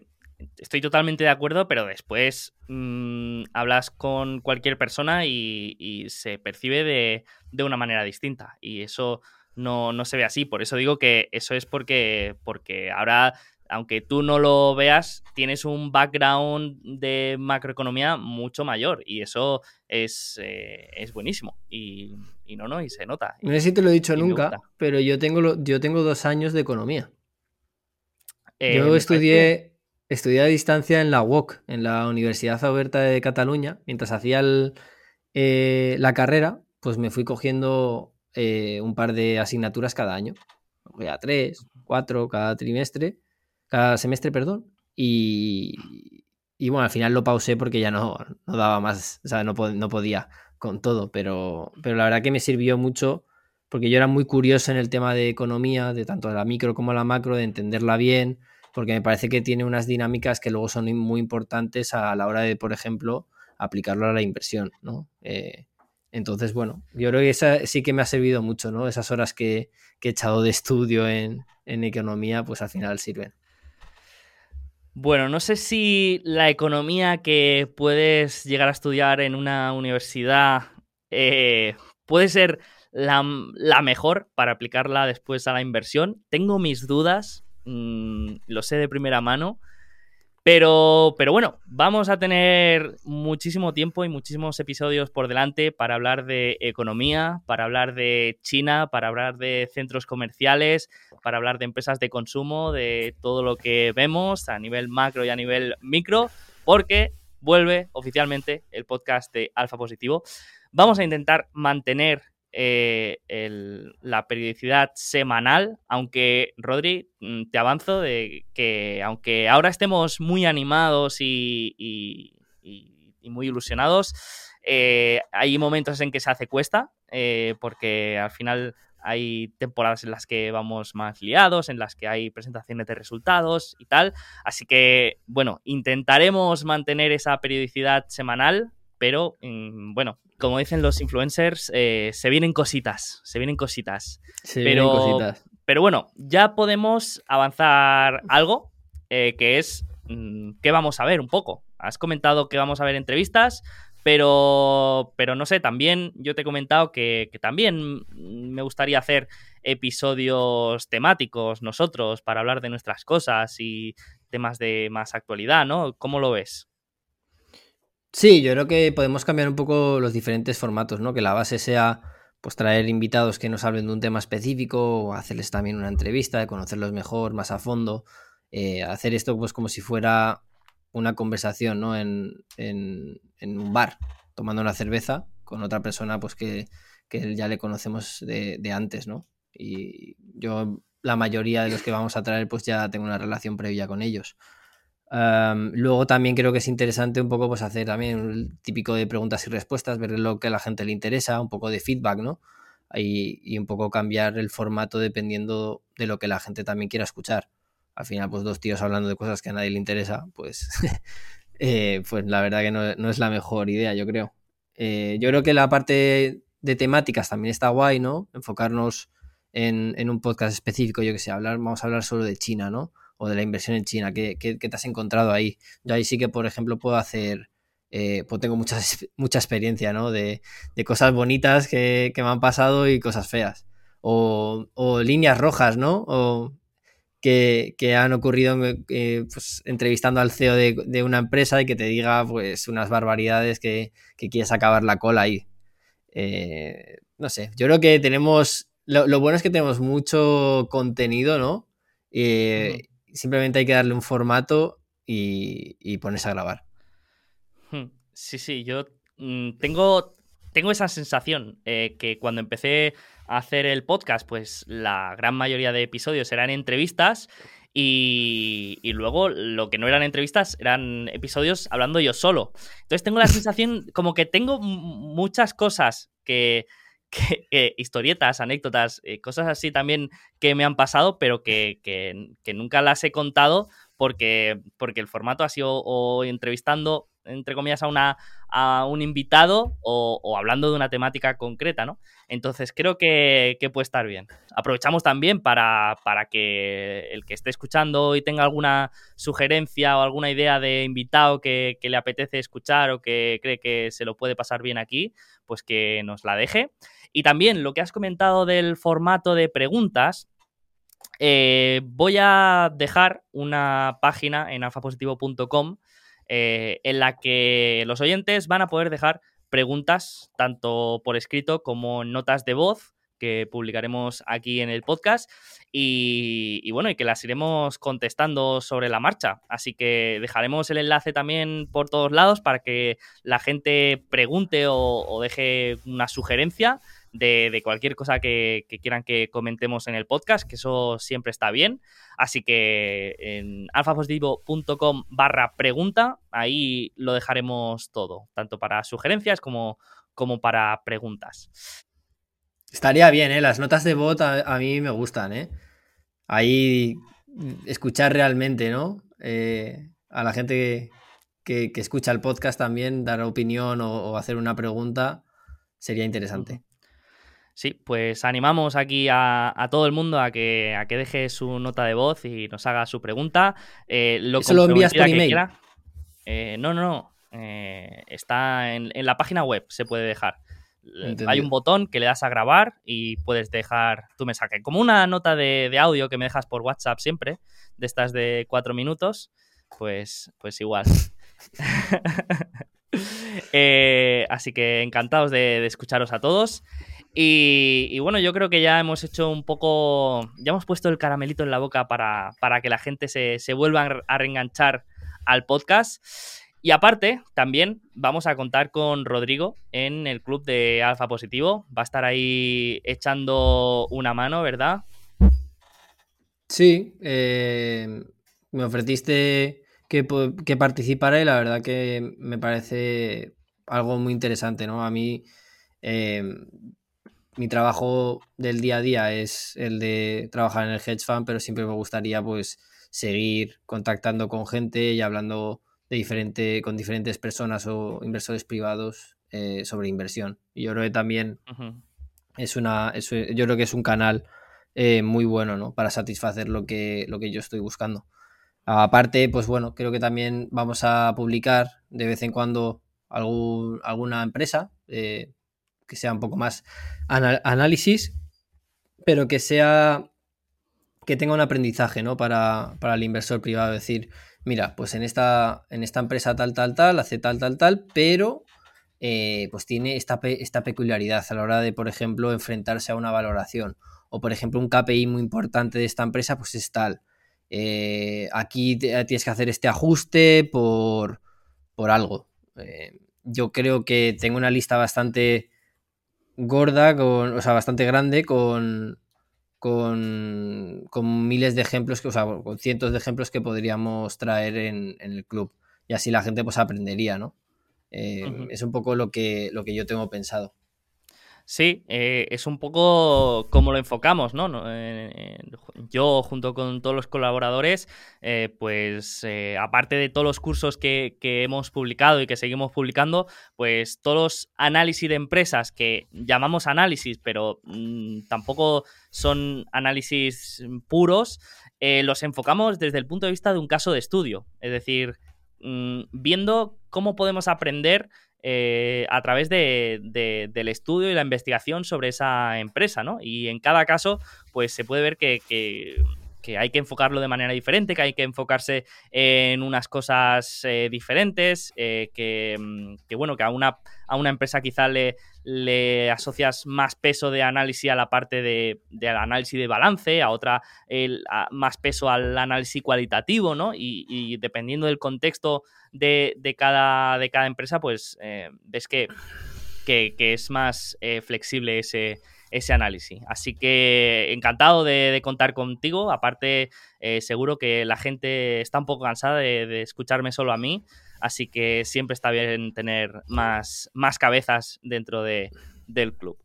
estoy totalmente de acuerdo, pero después mm, hablas con cualquier persona y, se percibe de, una manera distinta. Y eso no, se ve así. Por eso digo que eso es porque, porque ahora, aunque tú no lo veas, tienes un background de macroeconomía mucho mayor. Y eso es, eh, es buenísimo. Y, no, no, y se nota. No sé si te lo he dicho nunca, pero yo tengo, yo tengo dos años de economía. Eh, yo estudié, Estudié a distancia en la UOC, en la Universidad Oberta de Cataluña. Mientras hacía eh, la carrera, pues me fui cogiendo un par de asignaturas cada año. A tres, cuatro cada trimestre, cada semestre, perdón. Y, bueno, al final lo pausé porque ya no, no daba más, o sea, no, no podía con todo, pero, pero la verdad que me sirvió mucho porque yo era muy curioso en el tema de economía, de tanto la micro como la macro, de entenderla bien, porque me parece que tiene unas dinámicas que luego son muy importantes a la hora de, por ejemplo, aplicarlo a la inversión, ¿no? Eh, entonces, bueno, yo creo que esa sí que me ha servido mucho, ¿no? Esas horas que, he echado de estudio en, economía, pues al final sirven. Bueno, no sé si la economía que puedes llegar a estudiar en una universidad eh, puede ser la, mejor para aplicarla después a la inversión. Tengo mis dudas Mm, lo sé de primera mano. Pero, pero bueno, vamos a tener muchísimo tiempo y muchísimos episodios por delante para hablar de economía, para hablar de China, para hablar de centros comerciales, para hablar de empresas de consumo, de todo lo que vemos a nivel macro y a nivel micro, porque vuelve oficialmente el podcast de Alfa Positivo. Vamos a intentar mantener eh, la periodicidad semanal, aunque Rodri, mm, te avanzo de que aunque ahora estemos muy animados y, muy ilusionados, eh, hay momentos en que se hace cuesta, eh, porque al final hay temporadas en las que vamos más liados, en las que hay presentaciones de resultados y tal. Así que, bueno, intentaremos mantener esa periodicidad semanal, pero mm, bueno, como dicen los influencers, eh, se vienen cositas, se vienen cositas. Se pero, vienen cositas. Pero bueno, ya podemos avanzar algo, eh, que es mm, qué vamos a ver un poco. Has comentado que vamos a ver entrevistas, pero, pero no sé, también yo te he comentado que, que también me gustaría hacer episodios temáticos nosotros para hablar de nuestras cosas y temas de más actualidad, ¿no? ¿Cómo lo ves? Sí, yo creo que podemos cambiar un poco los diferentes formatos, ¿no? Que la base sea pues traer invitados que nos hablen de un tema específico o hacerles también una entrevista, conocerlos mejor, más a fondo, eh, hacer esto pues como si fuera una conversación, ¿no? En, en, un bar, tomando una cerveza con otra persona pues que, que ya le conocemos de, de, antes, ¿no? Y yo, la mayoría de los que vamos a traer pues ya tengo una relación previa con ellos luego también creo que es interesante un poco pues hacer también un típico de preguntas y respuestas, ver lo que a la gente le interesa, un poco de feedback, ¿no? Y, un poco cambiar el formato dependiendo de lo que la gente también quiera escuchar. Al final, pues dos tíos hablando de cosas que a nadie le interesa, pues, [LAUGHS] eh, pues la verdad que no, no, es la mejor idea, yo creo. Eh, yo creo que la parte de temáticas también está guay, ¿no? Enfocarnos en, en un podcast específico, yo que sé, hablar, vamos a hablar solo de China, ¿no? O de la inversión en China? ¿Qué, qué, te has encontrado ahí? Yo ahí sí que, por ejemplo, puedo hacer, eh, pues tengo mucha, [LAUGHS] mucha experiencia, ¿no? De, de cosas bonitas que, que, me han pasado y cosas feas. O, o líneas rojas, ¿no? O que, que han ocurrido eh, pues, entrevistando al CEO de, de, una empresa y que te diga pues unas barbaridades que, que quieres acabar la cola ahí. Eh, no sé, yo creo que tenemos, lo, lo, bueno es que tenemos mucho contenido, ¿no? Simplemente hay que darle un formato y, y ponerse a grabar. Hmm, sí, sí, yo mm, tengo, tengo esa sensación eh, que cuando empecé a hacer el podcast, pues la gran mayoría de episodios eran entrevistas y, y, luego lo que no eran entrevistas eran episodios hablando yo solo. Entonces tengo la [LAUGHS] sensación como que tengo muchas cosas que, que, que historietas, anécdotas, eh, cosas así también que me han pasado, pero que, que, que, nunca las he contado porque, porque el formato ha sido o entrevistando, entre comillas, a, una, a un invitado o, hablando de una temática concreta, ¿no? Entonces creo que, puede estar bien. Aprovechamos también para, para, que el que esté escuchando y tenga alguna sugerencia o alguna idea de invitado que, que, le apetece escuchar o que cree que se lo puede pasar bien aquí, pues que nos la deje. Y también lo que has comentado del formato de preguntas, eh, voy a dejar una página en alfapositivo.com eh, en la que los oyentes van a poder dejar preguntas tanto por escrito como notas de voz que publicaremos aquí en el podcast y, bueno, y que las iremos contestando sobre la marcha. Así que dejaremos el enlace también por todos lados para que la gente pregunte o deje una sugerencia de, de cualquier cosa que, que, quieran que comentemos en el podcast, que eso siempre está bien. Así que en alfapositivo.com barra pregunta, ahí lo dejaremos todo, tanto para sugerencias como, como para preguntas. Estaría bien, ¿eh? Las notas de bot a, mí me gustan, ¿eh? Ahí escuchar realmente, ¿no? Eh, a la gente que, que, escucha el podcast también, dar opinión o hacer una pregunta, sería interesante. Sí, pues animamos aquí a, a, todo el mundo a que, a que deje su nota de voz y nos haga su pregunta. Eh, lo ¿Eso lo envías por email? Eh, no, no, no. Eh, está en, en, la página web, se puede dejar. Entendido. Hay un botón que le das a grabar y puedes dejar tu mensaje. Como una nota de, de, audio que me dejas por WhatsApp siempre, de estas de cuatro minutos, pues, pues igual. [LAUGHS] eh, así que encantados de, de escucharos a todos. Y, bueno, yo creo que ya hemos hecho un poco, ya hemos puesto el caramelito en la boca para, para que la gente se, se, vuelva a reenganchar al podcast. Y aparte, también vamos a contar con Rodrigo en el club de Alfa Positivo. Va a estar ahí echando una mano, ¿verdad? Sí, eh, me ofreciste que, que participara y la verdad que me parece algo muy interesante, ¿no? A mí... Eh, mi trabajo del día a día es el de trabajar en el hedge fund, pero siempre me gustaría pues seguir contactando con gente y hablando de diferente, con diferentes personas o inversores privados eh, sobre inversión. Y yo creo que también uh -huh. es una, es, yo creo que es un canal eh, muy bueno, ¿no? Para satisfacer lo que, lo que yo estoy buscando. Aparte, pues bueno, creo que también vamos a publicar de vez en cuando algún, alguna empresa. Eh, que sea un poco más análisis, pero que sea que tenga un aprendizaje ¿no? para, para, el inversor privado. Decir, mira, pues en esta, en esta empresa tal, tal, tal, hace tal, tal, tal, pero eh, pues tiene esta, esta peculiaridad a la hora de, por ejemplo, enfrentarse a una valoración. O, por ejemplo, un KPI muy importante de esta empresa, pues es tal. Eh, aquí tienes que hacer este ajuste por, por algo. Eh, yo creo que tengo una lista bastante gorda, con, o sea, bastante grande, con, con, con, miles de ejemplos, que, o sea, con cientos de ejemplos que podríamos traer en, en el club. Y así la gente pues aprendería, ¿no? Eh, uh -huh. Es un poco lo que, lo que yo tengo pensado. Sí, eh, es un poco como lo enfocamos, ¿no? Eh, yo, junto con todos los colaboradores, eh, pues eh, aparte de todos los cursos que, hemos publicado y que seguimos publicando, pues todos los análisis de empresas que llamamos análisis, pero mmm, tampoco son análisis puros, eh, los enfocamos desde el punto de vista de un caso de estudio, es decir, mm, viendo cómo podemos aprender eh, a través de, del estudio y la investigación sobre esa empresa, ¿no? Y en cada caso, pues se puede ver que, hay que enfocarlo de manera diferente, que hay que enfocarse en unas cosas eh, diferentes, que, mm, que, bueno, que a una, a una empresa quizá le, le asocias más peso de análisis a la parte de, del análisis de balance, a otra el, más peso al análisis cualitativo, ¿no? Y, dependiendo del contexto de, cada, de cada empresa, pues eh, ves que, que, es más eh, flexible ese, ese análisis. Así que encantado de, contar contigo. Aparte, eh, seguro que la gente está un poco cansada de escucharme solo a mí. Así que siempre está bien tener más, más cabezas dentro de, del club.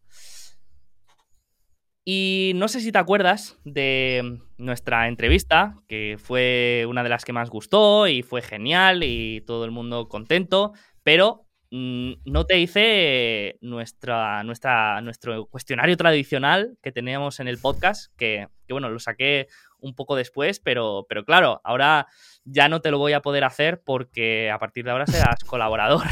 Y no sé si te acuerdas de nuestra entrevista, que fue una de las que más gustó y fue genial y todo el mundo contento, pero no te hice nuestra, nuestra, nuestro cuestionario tradicional que teníamos en el podcast, que, que bueno, lo saqué un poco después, pero, pero claro, ahora ya no te lo voy a poder hacer porque a partir de ahora serás [LAUGHS] colaborador.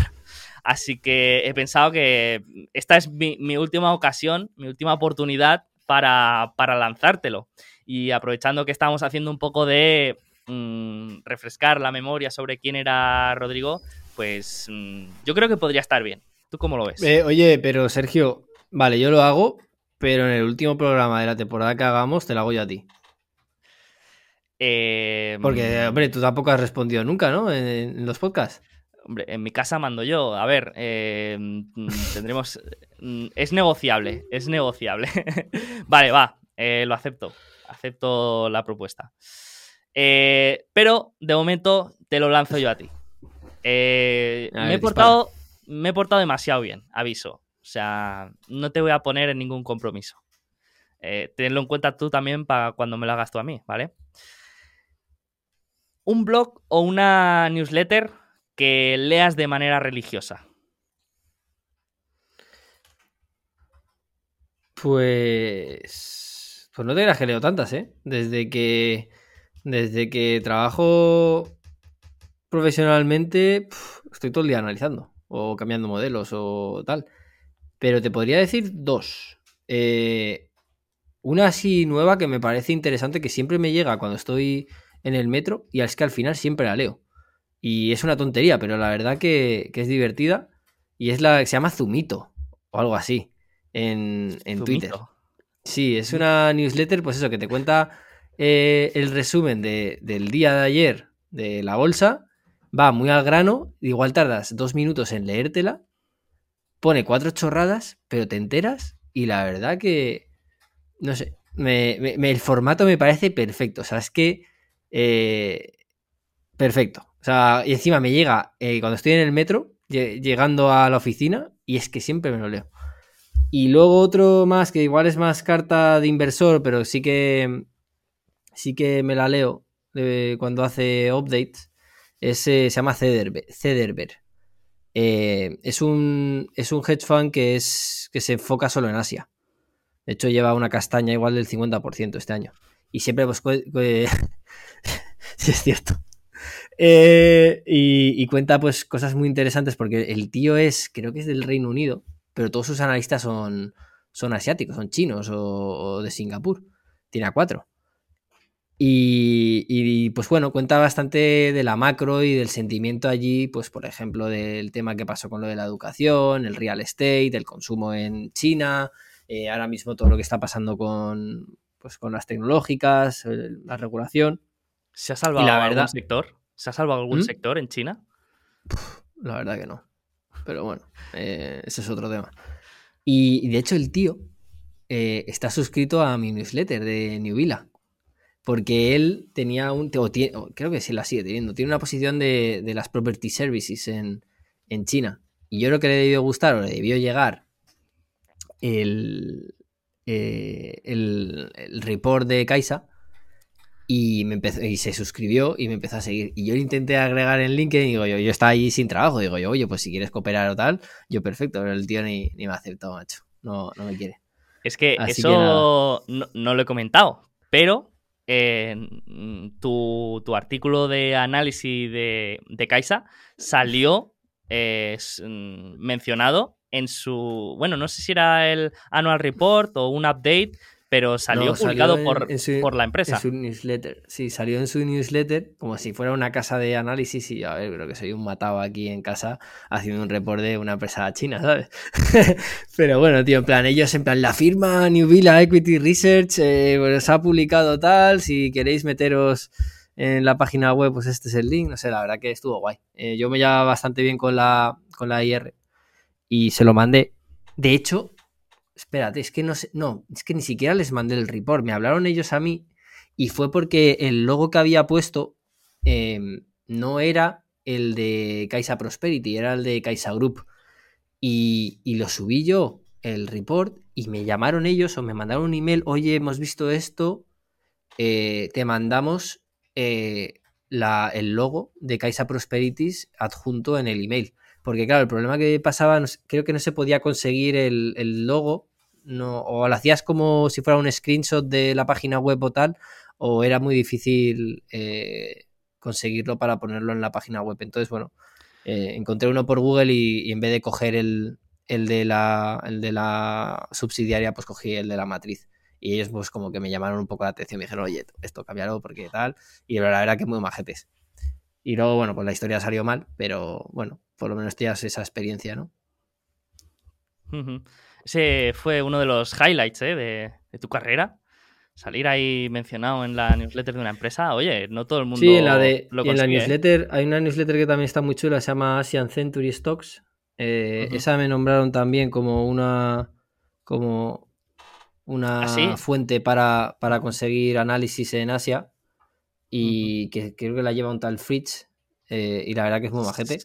Así que he pensado que esta es mi, última ocasión, mi última oportunidad para, lanzártelo. Y aprovechando que estamos haciendo un poco de mm, refrescar la memoria sobre quién era Rodrigo, pues mm, yo creo que podría estar bien. ¿Tú cómo lo ves? Eh, oye, pero Sergio, vale, yo lo hago, pero en el último programa de la temporada que hagamos te lo hago yo a ti. Eh, Porque, hombre, tú tampoco has respondido nunca, ¿no? En, los podcasts. Hombre, en mi casa mando yo. A ver, eh, mm, tendremos. [LAUGHS] Mm, es negociable, es negociable. [LAUGHS] vale, va, lo acepto. Acepto la propuesta. pero de momento te lo lanzo yo a ti. Me, he portado, me he portado demasiado bien, aviso. O sea, no te voy a poner en ningún compromiso. tenlo en cuenta tú también para cuando me lo hagas tú a mí, ¿vale? un blog o una newsletter que leas de manera religiosa. Pues. Pues no te creas que leo tantas, ¿eh? Desde que. Desde que trabajo profesionalmente, estoy todo el día analizando. O cambiando modelos o tal. Pero te podría decir dos. Eh, una así nueva que me parece interesante, que siempre me llega cuando estoy en el metro y es que al final siempre la leo. Y es una tontería, pero la verdad que, es divertida. Y es la que se llama Zumito o algo así en, Twitter. Sí, es una newsletter, pues eso, que te cuenta eh, el resumen del día de ayer de la bolsa. Va muy al grano, igual tardas dos minutos en leértela. Pone cuatro chorradas, pero te enteras. Y la verdad que, no sé, el formato me parece perfecto. O sea, es que eh, perfecto. O sea, y encima me llega eh, cuando estoy en el metro, llegando a la oficina, y es que siempre me lo leo. Y luego otro más que igual es más carta de inversor, pero sí que sí que me la leo cuando hace updates. Eh, se llama Cederberg. es, un, es un hedge fund que, es, que se enfoca solo en Asia. De hecho, lleva una castaña igual del 50% este año. Y siempre pues, [LAUGHS] es cierto. Eh, y, cuenta pues cosas muy interesantes porque el tío es, creo que es del Reino Unido, pero todos sus analistas son, son asiáticos, son chinos o, de Singapur. Tiene a cuatro. Y, pues bueno, cuenta bastante de la macro y del sentimiento allí, pues por ejemplo del tema que pasó con lo de la educación, el real estate, el consumo en China, eh, ahora mismo todo lo que está pasando con, pues, con las tecnológicas, la regulación. ¿Se ha salvado algún sector? ¿Se ha salvado algún ¿Mm? sector en China? La verdad que no. Pero bueno, eh, ese es otro tema. Y, de hecho el tío eh, está suscrito a mi newsletter de New Villa. Porque él tenía un... creo que sí la sigue teniendo. Tiene una posición de, las property services en, China. Y yo creo que le debió gustar o le debió llegar el, eh, el, el report de Kaisa y, me empezó, y se suscribió y me empezó a seguir. Y yo le intenté agregar en LinkedIn y digo yo, yo estaba ahí sin trabajo. Digo yo, oye, pues si quieres cooperar o tal, yo perfecto. Pero el tío ni, ni me ha aceptado, macho. No, no me quiere. Es que eso no, lo he comentado, pero tu, artículo de análisis de, de Kaisa salió mm, mencionado en su, bueno, no sé si era el annual report o un update pero salió publicado por, por, la empresa. En su newsletter. Sí, salió en su newsletter como si fuera una casa de análisis y a ver, creo que soy un matado aquí en casa haciendo un report de una empresa china, ¿sabes? [LAUGHS] pero bueno, tío, en plan, ellos en plan, la firma New Villa Equity Research eh, pues ha publicado tal, si queréis meteros en la página web, pues este es el link, no sé, la verdad que estuvo guay. Eh, yo me llevaba bastante bien con la, con la IR y se lo mandé. De hecho, Espérate, es que no sé. No, es que ni siquiera les mandé el report. Me hablaron ellos a mí y fue porque el logo que había puesto em, no era el de Kaisa Prosperity, era el de Kaisa Group. Y, lo subí yo, el report, y me llamaron ellos o me mandaron un email. Oye, hemos visto esto. Eh, te mandamos eh, el logo de Kaisa Prosperities adjunto en el email. Porque claro, el problema que pasaba, creo que no se podía conseguir el, logo, no, o lo hacías como si fuera un screenshot de la página web o tal, o era muy difícil eh, conseguirlo para ponerlo en la página web. Entonces, bueno, eh, encontré uno por Google y, en vez de coger el, de la, el de la subsidiaria, pues cogí el de la matriz. Y ellos pues como que me llamaron un poco la atención, me dijeron, oye, esto cambiarlo porque tal. Y la verdad era que muy majetes. Y luego, bueno, pues la historia salió mal, pero bueno, por lo menos tienes esa experiencia, ¿no? Ese fue uno de los highlights ¿eh? de, tu carrera. Salir ahí mencionado en la newsletter de una empresa, oye, no todo el mundo. Sí, en la, de, en la ¿eh? newsletter, hay una newsletter que también está muy chula, se llama Asian Century Stocks. Eh, esa me nombraron también como una como una ¿Ah, fuente para, para, conseguir análisis en Asia y que creo que la lleva un tal Fritz y la verdad que es muy majete.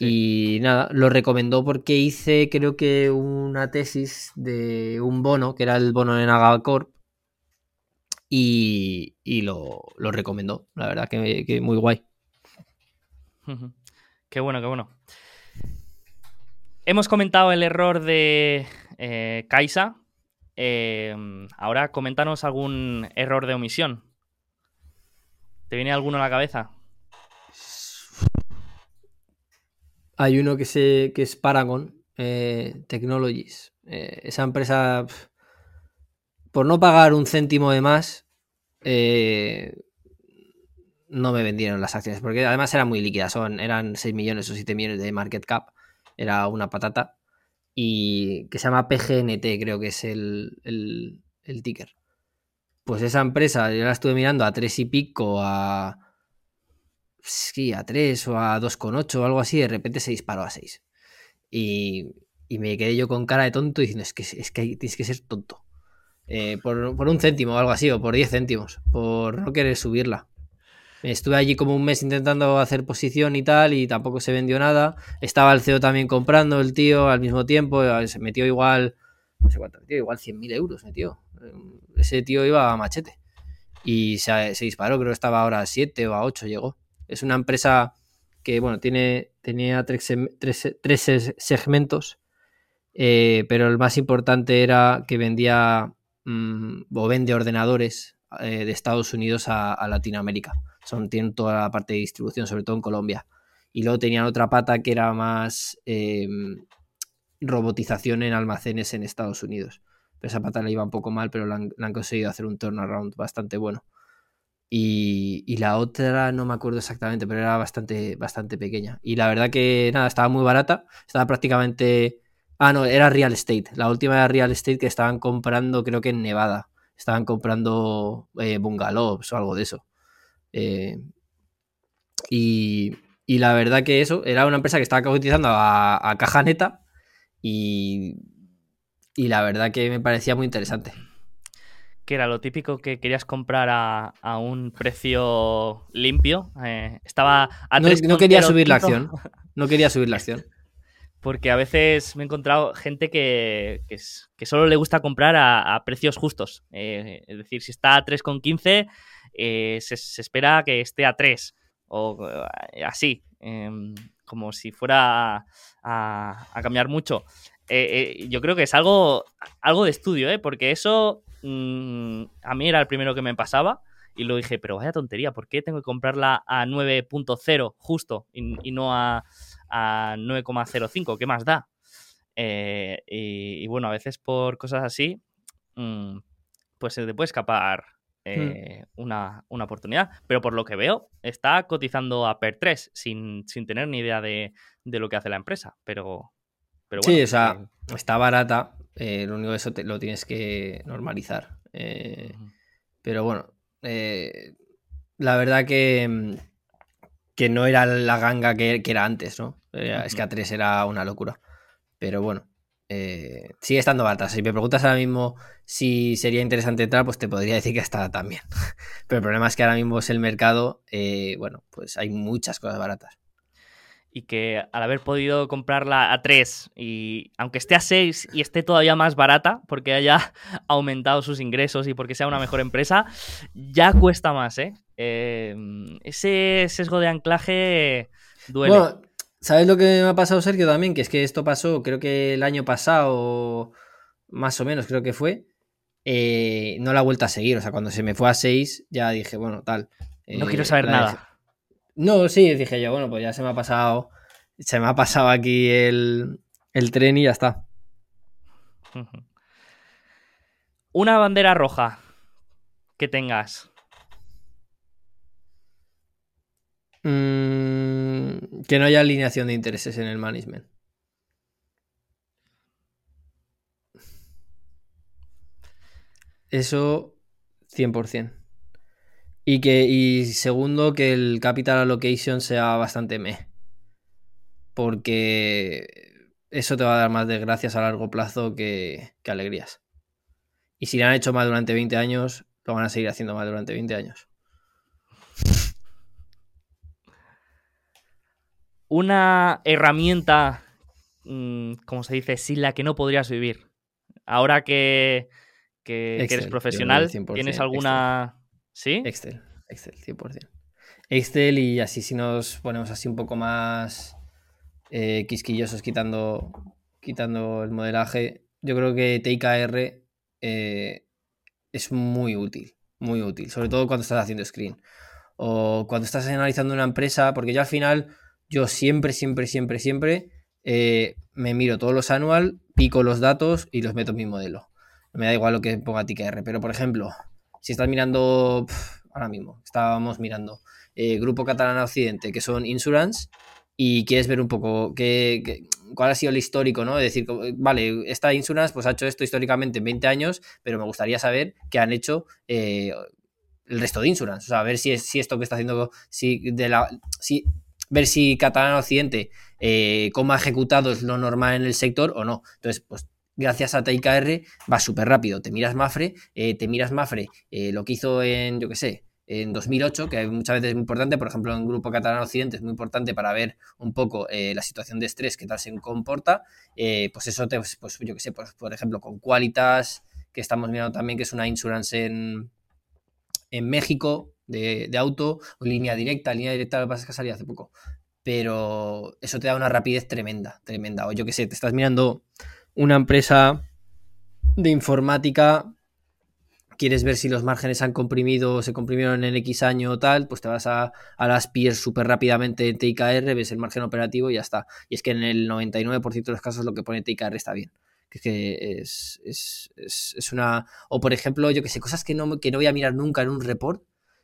Y nada, lo recomendó porque hice creo que una tesis de un bono, que era el bono de Nagacorp, y, y lo, recomendó, la verdad que, muy guay. Qué bueno, qué bueno. Hemos comentado el error de eh, Kaisa. Em, ahora coméntanos algún error de omisión. ¿Te viene alguno a la cabeza? Hay uno que, se, que es Paragon eh, Technologies. Eh, esa empresa, por no pagar un céntimo de más, eh, no me vendieron las acciones, porque además era muy líquida, son, eran 6 millones o 7 millones de market cap, era una patata, y que se llama PGNT, creo que es el, el, el ticker. Pues esa empresa, yo la estuve mirando a 3 y pico, a sí, a 3 o a 2,8 o algo así, de repente se disparó a 6. Y, me quedé yo con cara de tonto diciendo, es que, es que tienes que ser tonto. Eh, por, un céntimo o algo así, o por 10 céntimos, por no querer subirla. Estuve allí como un mes intentando hacer posición y tal, y tampoco se vendió nada. Estaba el CEO también comprando el tío al mismo tiempo, eh, se metió igual, no sé cuánto, metió igual 100.000 euros, metió. Ese tío iba a machete. Y se, disparó, creo que estaba ahora a 7 o a 8 llegó. Es una empresa que, bueno, tiene, tenía tres, segmentos, eh, pero el más importante era que vendía mm, o vende ordenadores eh, de Estados Unidos a, Latinoamérica. Son, tienen toda la parte de distribución, sobre todo en Colombia. Y luego tenían otra pata que era más em, robotización en almacenes en Estados Unidos. Pero esa pata le iba un poco mal, pero le han conseguido hacer un turnaround bastante bueno. Y, la otra no me acuerdo exactamente, pero era bastante, bastante pequeña. Y la verdad que nada, estaba muy barata. Estaba prácticamente. Ah, no, era Real Estate. La última era Real Estate que estaban comprando, creo que en Nevada. Estaban comprando eh, bungalows o algo de eso. Eh, y, la verdad que eso, era una empresa que estaba cotizando a, a caja neta. Y, y la verdad que me parecía muy interesante que era lo típico que querías comprar a, un precio limpio. Eh, estaba a no, no quería subir la acción. No quería subir la acción. [LAUGHS] Porque a veces me he encontrado gente que, que, solo le gusta comprar a, precios justos. Eh, es decir, si está a 3,15, eh, se, se, espera que esté a 3. O eh, así. Em, como si fuera a, cambiar mucho. Yo creo que es algo, algo de estudio, ¿eh? porque eso mm, a mí era el primero que me pasaba y lo dije, pero vaya tontería, ¿por qué tengo que comprarla a 9.0 justo y, no a, a 9,05? ¿Qué más da? Eh, y, bueno, a veces por cosas así, mm, pues se te puede escapar hmm. eh, una, oportunidad. Pero por lo que veo, está cotizando a PER 3 sin, tener ni idea de, lo que hace la empresa. Pero, pero bueno, sí, o sea, está barata. Eh, lo único que eso lo tienes que normalizar. Pero bueno, la verdad que, que no era la ganga que, era antes, ¿no? Es que A3 era una locura. Pero bueno, eh, sigue estando barata. Si me preguntas ahora mismo si sería interesante entrar, pues te podría decir que está también. [LAUGHS] Pero el problema es que ahora mismo es el mercado, eh, bueno, pues hay muchas cosas baratas. Y que al haber podido comprarla a 3 y aunque esté a 6 y esté todavía más barata porque haya [LAUGHS] aumentado sus ingresos y porque sea una mejor empresa, ya cuesta más, ¿eh? eh ese sesgo de anclaje duele. ¿Sabes lo que me ha pasado, Sergio, también? Que es que esto pasó, creo que el año pasado, más o menos, creo que fue. Eh, no la he vuelto a seguir. O sea, cuando se me fue a 6, ya dije, bueno, tal. no quiero eh, saber nada. No, sí, dije yo, bueno, pues ya se me ha pasado. Se me ha pasado aquí el, el tren y ya está. Una bandera roja que tengas. Mm, que no haya alineación de intereses en el management. Eso 100%. Y, que, y segundo, que el capital allocation sea bastante me. Porque eso te va a dar más desgracias a largo plazo que, que alegrías. Y si lo han hecho mal durante 20 años, lo van a seguir haciendo mal durante 20 años. una herramienta, mm, como se dice, sin la que no podrías vivir. Ahora que, eres profesional, ¿tienes alguna... ¿Sí? Excel, Excel, 100%. Excel y así si nos ponemos así un poco más eh, quisquillosos quitando, quitando el modelaje, yo creo que TKR eh, es muy útil, muy útil, sobre todo cuando estás haciendo screen o cuando estás analizando una empresa, porque yo al final yo siempre, siempre, siempre, siempre eh, me miro todos los anual, pico los datos y los meto en mi modelo. Me da igual lo que ponga TKR, pero por ejemplo, si estás mirando, ahora mismo, estábamos mirando eh, Grupo Catalán Occidente, que son Insurance, y quieres ver un poco qué, cuál ha sido el histórico, ¿no? Es decir, vale, esta Insurance pues ha hecho esto históricamente en 20 años, pero me gustaría saber qué han hecho eh, el resto de Insurance. O sea, a ver si, es, si esto que está haciendo, si, de la, si ver si Catalán Occidente, eh, cómo ha ejecutado es lo normal en el sector o no. Entonces, pues gracias a TIKR va súper rápido. Te miras Mafre, eh, te miras Mafre, eh, lo que hizo en, yo qué sé, en 2008, que muchas veces es muy importante, por ejemplo, en Grupo Catalán Occidente es muy importante para ver un poco la situación de estrés, que tal se comporta, pues eso, te, pues, yo qué sé, pues, por ejemplo, con Qualitas, que estamos mirando también, que es una insurance en, en México, de, auto, o línea directa, línea directa lo que pasa es que salió hace poco. Pero eso te da una rapidez tremenda, tremenda. O yo que sé, te estás mirando una empresa de informática, quieres ver si los márgenes han comprimido o se comprimieron en X año o tal, pues te vas a, las peers súper rápidamente en TIKR, ves el margen operativo y ya está. Y es que en el 99% de los casos lo que pone TIKR está bien. Que es que es, es, una... O por ejemplo, yo que sé, cosas que no, que no voy a mirar nunca en un report,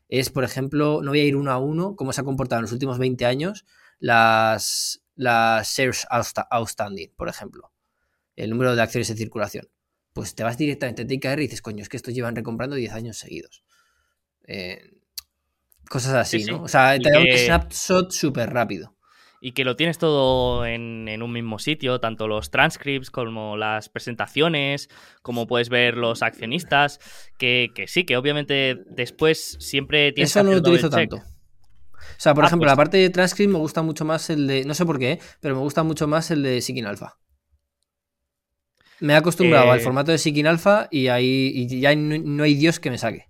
es, por ejemplo, no voy a ir uno a uno, cómo se ha comportado en los últimos 20 años las, las shares outstanding, por ejemplo. El número de acciones en circulación. Pues te vas directamente a TKR y dices, coño, es que estos llevan recomprando 10 años seguidos. Eh, cosas así, ¿no? O sea, te da un snapshot súper rápido y que lo tienes todo en, un mismo sitio, tanto los transcripts como las presentaciones, como puedes ver los accionistas, que, sí, que obviamente después siempre tienes Eso no lo utilizo tanto. O sea, por ah, ejemplo, pues la parte de transcript me gusta mucho más el de, no sé por qué, pero me gusta mucho más el de Sikin Alpha. Me he acostumbrado al eh, formato de Sikin Alpha y ahí y ya no, hay Dios que me saque.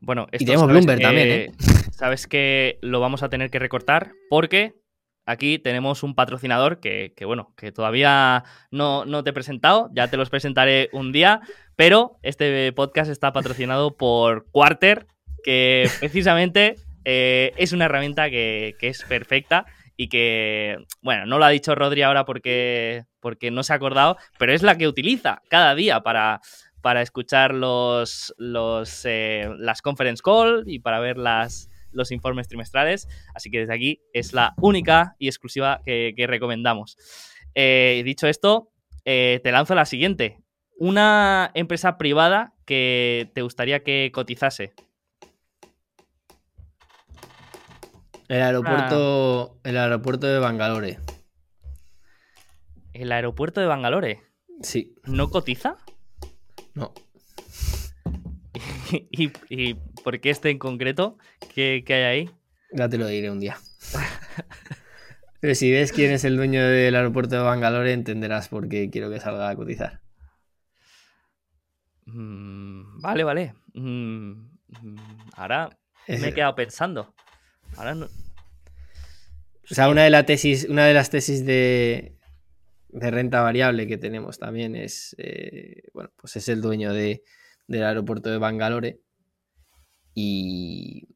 Bueno, esto y tenemos Bloomberg también, ¿eh? [LAUGHS] sabes que lo vamos a tener que recortar porque aquí tenemos un patrocinador que, bueno, que todavía no, te he presentado, ya te los presentaré un día, Pero este podcast está patrocinado por Quarter, que precisamente eh, es una herramienta que, que es perfecta y que, bueno, no lo ha dicho Rodri ahora porque, porque no se ha acordado, pero es la que utiliza cada día para, para escuchar los, los, eh, las conference call y para ver las, los informes trimestrales. Así que desde aquí es la única y exclusiva que, recomendamos. Eh, dicho esto, eh, te lanzo la siguiente. Una empresa privada que te gustaría que cotizase. El aeropuerto, el aeropuerto de Bangalore. ¿El aeropuerto de Bangalore? Sí. ¿No cotiza? No. [LAUGHS] ¿Y, y por qué este en concreto? ¿Qué, qué hay ahí? Ya te lo diré un día. Pero si ves quién es el dueño del aeropuerto de Bangalore, entenderás por qué quiero que salga a cotizar. Mm, vale, vale. Mm, mm, ahora me he quedado pensando. Ahora no- O sea, una de, la tesis, una de las tesis de, de renta variable que tenemos también es, eh, bueno, pues es el dueño de, del aeropuerto de Bangalore y,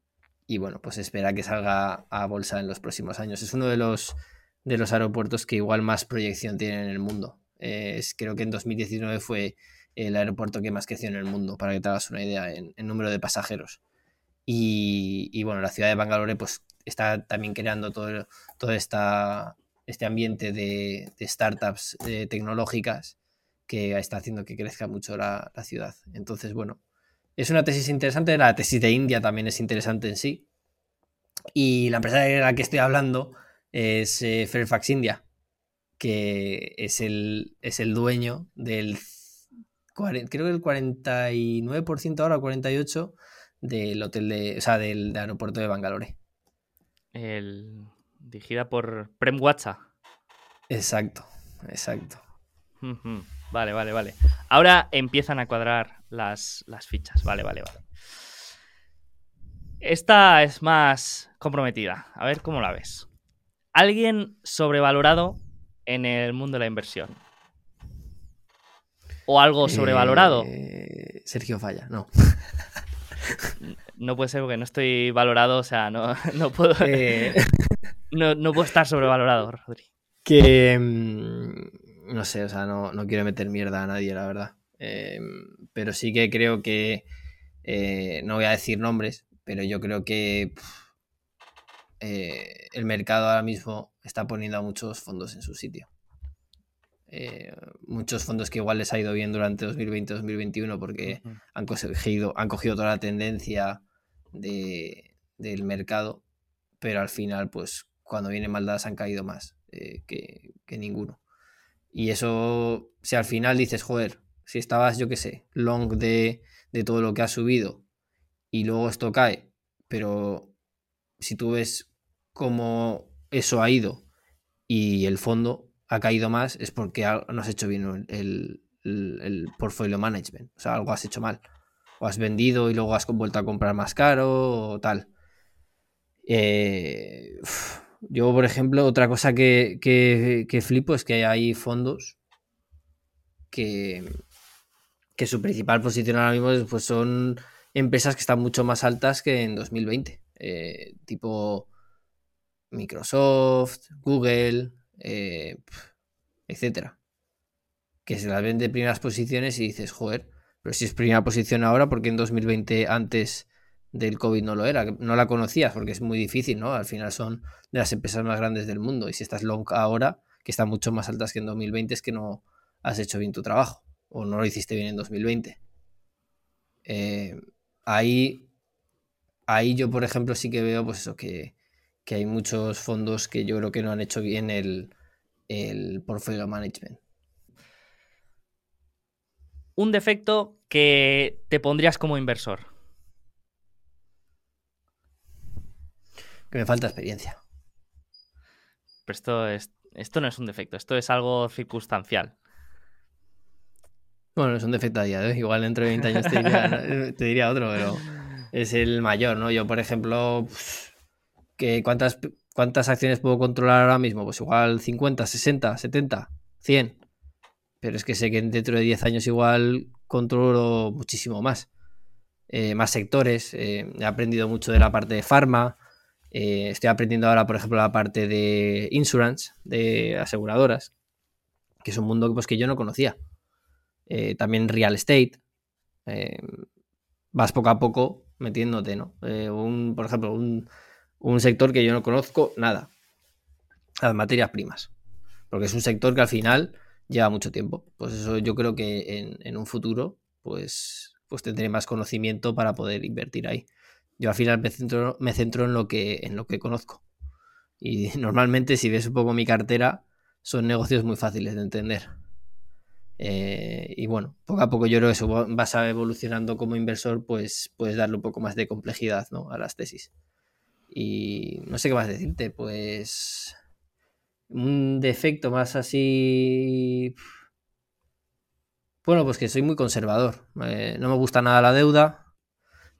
y, bueno, pues espera que salga a bolsa en los próximos años. Es uno de los, de los aeropuertos que igual más proyección tienen en el mundo. Eh, es- creo que en 2019 fue el aeropuerto que más creció en el mundo, para que te hagas una idea, en, en número de pasajeros. Y, bueno, la ciudad de Bangalore pues está también creando todo, todo esta, este ambiente de, de startups eh, tecnológicas que está haciendo que crezca mucho la, la, ciudad. Entonces, bueno, es una tesis interesante. La tesis de India también es interesante en sí. Y la empresa de la que estoy hablando es eh, Fairfax India, que es el, es el dueño del, creo que el 49% ahora, 48% del hotel de, o sea, del, del aeropuerto de Bangalore. El, dirigida por Prem Watsa. Exacto, exacto. Vale, vale, vale. Ahora empiezan a cuadrar las, las fichas. Vale, vale, vale. Esta es más comprometida. A ver cómo la ves. ¿Alguien sobrevalorado en el mundo de la inversión? ¿O algo sobrevalorado? Eh, Sergio Falla, no. [LAUGHS] No puede ser porque no estoy valorado, o sea, no, [LAUGHS] no puedo. Eh... No, no, puedo estar sobrevalorado, Rodri. Que. Mmm, no sé, o sea, no, no, quiero meter mierda a nadie, la verdad. Eh, pero sí que creo que. Eh, no voy a decir nombres, pero yo creo que. Pff, eh, el mercado ahora mismo está poniendo a muchos fondos en su sitio. Eh, muchos fondos que igual les ha ido bien durante 2020-2021 porque uh -huh. han, cogido, han cogido toda la tendencia de, del mercado, pero al final, pues cuando vienen maldadas han caído más eh, que, que, ninguno. Y eso, si al final dices, joder, si estabas, yo qué sé, long de, de todo lo que ha subido y luego esto cae, pero si tú ves cómo eso ha ido y el fondo ha caído más es porque no has hecho bien el, portfolio management. O sea, algo has hecho mal. O has vendido y luego has vuelto a comprar más caro o tal. Eh, yo, por ejemplo, otra cosa que, que, que, flipo es que hay fondos que, que su principal posición ahora mismo pues son empresas que están mucho más altas que en 2020. Eh, tipo Microsoft, Google, eh, etcétera. Que se las ven de primeras posiciones y dices, joder, pero si es primera posición ahora, porque en 2020 antes del COVID no lo era, no la conocías, porque es muy difícil, ¿no? Al final son de las empresas más grandes del mundo. Y si estás long ahora, que están mucho más altas que en 2020, es que no has hecho bien tu trabajo, o no lo hiciste bien en 2020. Eh, ahí, ahí yo, por ejemplo, sí que veo, pues eso, que, que hay muchos fondos que yo creo que no han hecho bien el, el portfolio management. Un defecto que te pondrías como inversor. Que me falta experiencia. Pero esto, es, esto no es un defecto, esto es algo circunstancial. Bueno, es un defecto a día de hoy. Igual dentro de 20 años te diría, [LAUGHS] te diría otro, pero es el mayor, ¿no? Yo, por ejemplo, que ¿cuántas, ¿cuántas acciones puedo controlar ahora mismo? Pues igual 50, 60, 70, 100. pero es que sé que dentro de 10 años igual controlo muchísimo más. Eh, más sectores. Eh, he aprendido mucho de la parte de farma. Eh, estoy aprendiendo ahora, por ejemplo, la parte de insurance, de aseguradoras, que es un mundo pues, que yo no conocía. también real estate. vas poco a poco metiéndote, ¿no? un, por ejemplo, un, un sector que yo no conozco nada. Las materias primas. Porque es un sector que al final lleva mucho tiempo. Pues eso yo creo que en, en un futuro, pues pues tendré más conocimiento para poder invertir ahí. Yo al final me centro, me centro en, lo que, en lo que conozco. Y [LAUGHS] normalmente si ves un poco mi cartera, son negocios muy fáciles de entender. Eh, y bueno, poco a poco yo creo que eso vas a evolucionando como inversor, pues puedes darle un poco más de complejidad ¿no? a las tesis. Y no sé qué más decirte, pues un defecto más así bueno, pues que soy muy conservador. Eh, no me gusta nada la deuda,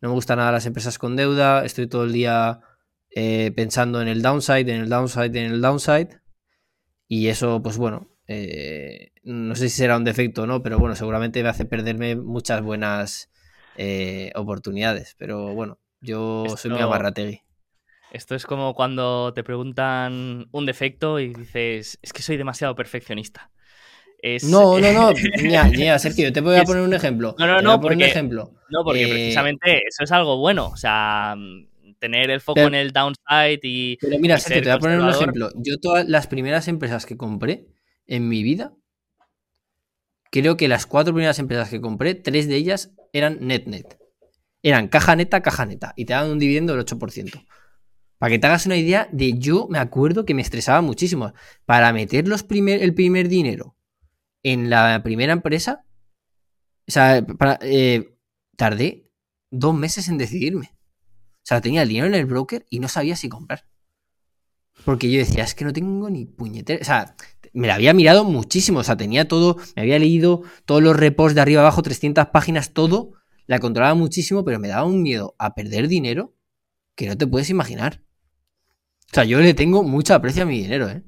no me gusta nada las empresas con deuda. Estoy todo el día eh, pensando en el downside, en el downside, en el downside. Y eso, pues bueno, eh, no sé si será un defecto o no, pero bueno, seguramente me hace perderme muchas buenas oportunidades. Pero bueno, yo soy muy abarrategui. Esto es como cuando te preguntan un defecto y dices, es que soy demasiado perfeccionista. No, no, no. [LAUGHS] [LAUGHS] Ya, Sergio, te voy a poner un ejemplo. No, no, no. Por un ejemplo. No, porque eh, precisamente eso es algo bueno. O sea, tener el foco en el downside y. Pero mira, Sergio, te voy a poner un ejemplo. Yo, todas las primeras empresas que compré en mi vida, creo que las cuatro primeras empresas que compré, tres de ellas eran net-net. Eran caja neta, caja neta. Y te daban un dividendo del 8%. Para que te hagas una idea de yo me acuerdo que me estresaba muchísimo. Para meter los primer, el primer dinero en la primera empresa, o sea, eh, tardé dos meses en decidirme. O sea, tenía el dinero en el broker y no sabía si comprar. Porque yo decía, es que no tengo ni puñetera. O sea, me la había mirado muchísimo. O sea, tenía todo, me había leído todos los reports de arriba abajo, 300 páginas, todo. La controlaba muchísimo, pero me daba un miedo a perder dinero que no te puedes imaginar. O sea, yo le tengo mucho aprecio a mi dinero, ¿eh?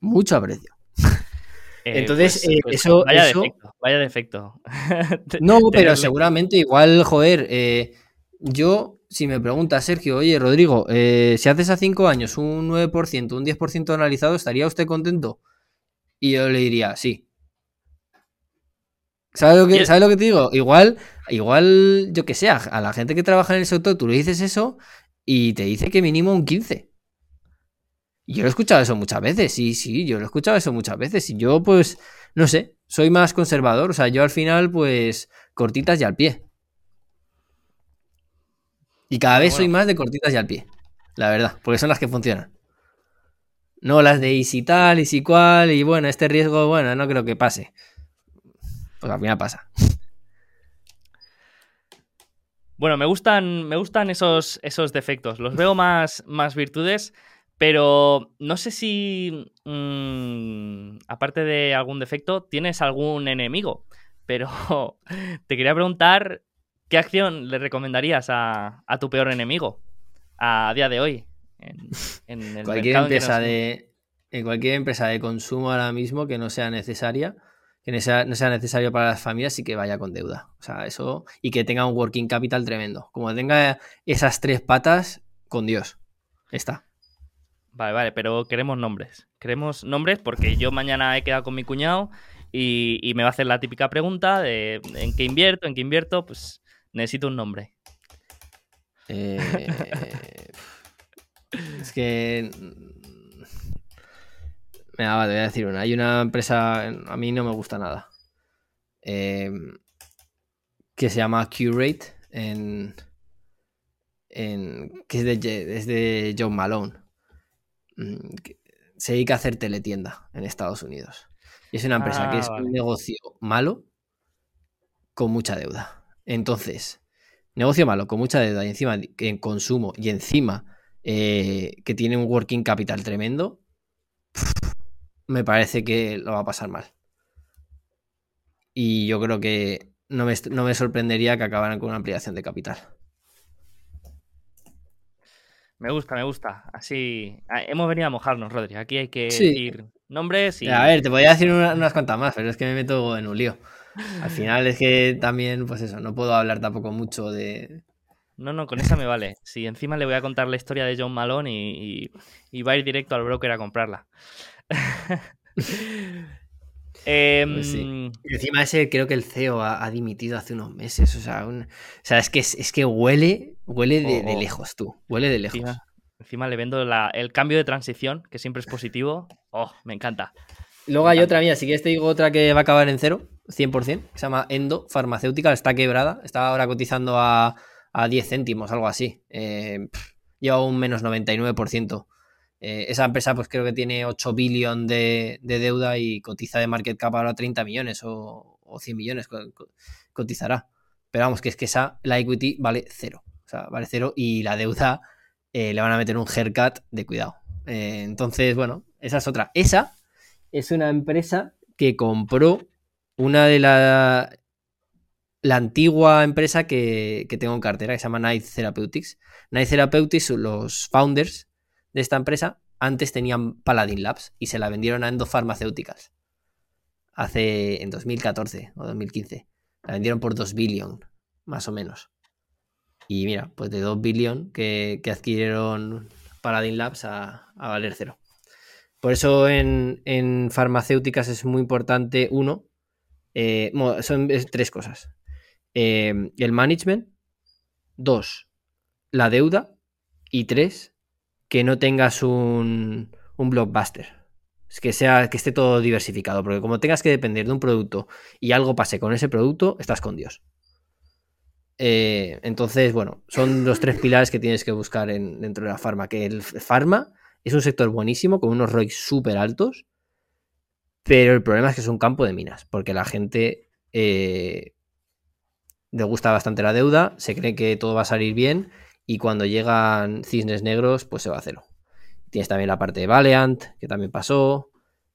Mucho aprecio. [LAUGHS] Eh, Entonces, pues, eh, pues, eso. Vaya defecto, vaya defecto. [LAUGHS] no, pero seguramente igual, joder, eh, yo, si me pregunta Sergio, oye, Rodrigo, si haces a 5 años un 9%, un 10% analizado, ¿estaría usted contento? Y yo le diría, sí. ¿Sabes lo que, lo que te digo? Igual, igual, yo que sé, a la gente que trabaja en el sector, tú le dices eso y te dice que mínimo un 15 yo lo he escuchado eso muchas veces, sí, sí, yo lo he escuchado eso muchas veces. Y yo, pues, no sé, soy más conservador. O sea, yo al final, pues, cortitas y al pie. Y cada vez soy más de cortitas y al pie. La verdad, porque son las que funcionan. No las de y tal, y cual, y bueno, este riesgo, bueno, no creo que pase. Pues al final pasa. Bueno, me gustan, me gustan esos, esos defectos. Los veo más, más virtudes. Pero no sé si, mm, aparte de algún defecto, tienes algún enemigo. Pero [LAUGHS] te quería preguntar, ¿qué acción le recomendarías a, tu peor enemigo a día de hoy? En, [LAUGHS] cualquier empresa de, en cualquier empresa de consumo ahora mismo que no sea necesaria, que no sea, no sea necesario para las familias y que vaya con deuda. O sea, eso. Y que tenga un working capital tremendo. Como tenga esas tres patas, con Dios. Está. Vale, vale, pero queremos nombres. Queremos nombres porque yo mañana he quedado con mi cuñado y, me va a hacer la típica pregunta de en qué invierto, en qué invierto, pues necesito un nombre. Eh, [LAUGHS] es que... Mira, te voy a decir una. Hay una empresa, a mí no me gusta nada, eh, que se llama Curate, en, en, que es de, es de John Malone. Mm, se dedica a hacer teletienda en Estados Unidos. Y es una empresa que es ah, un negocio malo con mucha deuda. Entonces, negocio malo con mucha deuda y encima en consumo y encima eh, que tiene un working capital tremendo, me parece que lo va a pasar mal. Y yo creo que no me, no me sorprendería que acabaran con una ampliación de capital. Me gusta, me gusta. Así. Ah, hemos venido a mojarnos, Rodri. Aquí hay que decir nombres y... A ver, te podría decir unas cuantas más, pero es que me meto en un lío. Al final es que también, pues eso, no puedo hablar tampoco mucho de... No, no, con esa me vale. Si encima le voy a contar la historia de John Malone y, y va a ir directo al broker a comprarla. [LAUGHS] Pues em, encima ese creo que el CEO ha, dimitido hace unos meses. O sea, o sea es, que, es, que huele, huele de, oh. lejos, tú. Huele de lejos. Encima, le vendo el cambio de transición, que siempre es positivo. Oh, me encanta. Luego hay otra mía, si quieres te digo otra que va a acabar en cero, 100%, que se llama Endo Farmacéutica, está quebrada, está ahora cotizando a, a 10 céntimos, algo así. Eh, lleva un menos 99%. Eh, esa empresa pues creo que tiene 8 billones de, deuda y cotiza de market cap ahora 30 millones o, 100 millones cotizará. Pero vamos, que es que esa, la equity vale cero. Sea, vale cero y la deuda eh, le van a meter un haircut de cuidado. Eh, entonces, bueno, esa es otra. Esa es una empresa que compró una de la, la antigua empresa que, que tengo en cartera, que se llama Night Therapeutics. Night Therapeutics, los founders de esta empresa antes tenían Paladin Labs y se la vendieron a Endofarmacéuticas. Hace en 2014 o 2015. La vendieron por 2 billion, más o menos. Y mira, pues de 2 billion que, adquirieron Paladin Labs a, valer cero. Por eso en, farmacéuticas es muy importante, uno, eh, son tres cosas. Eh, el management, dos, la deuda y tres, que no tengas un, un blockbuster. Es que, sea, que esté todo diversificado, porque como tengas que depender de un producto y algo pase con ese producto, estás con Dios. Eh, entonces, bueno, son los tres pilares que tienes que buscar dentro de la farma. Que el farma es un sector buenísimo, con unos ROI súper altos, pero el problema es que es un campo de minas, porque la gente eh, le gusta bastante la deuda, se cree que todo va a salir bien y cuando llegan cisnes negros, pues se va a cero. Tienes también la parte de Valiant, que también pasó.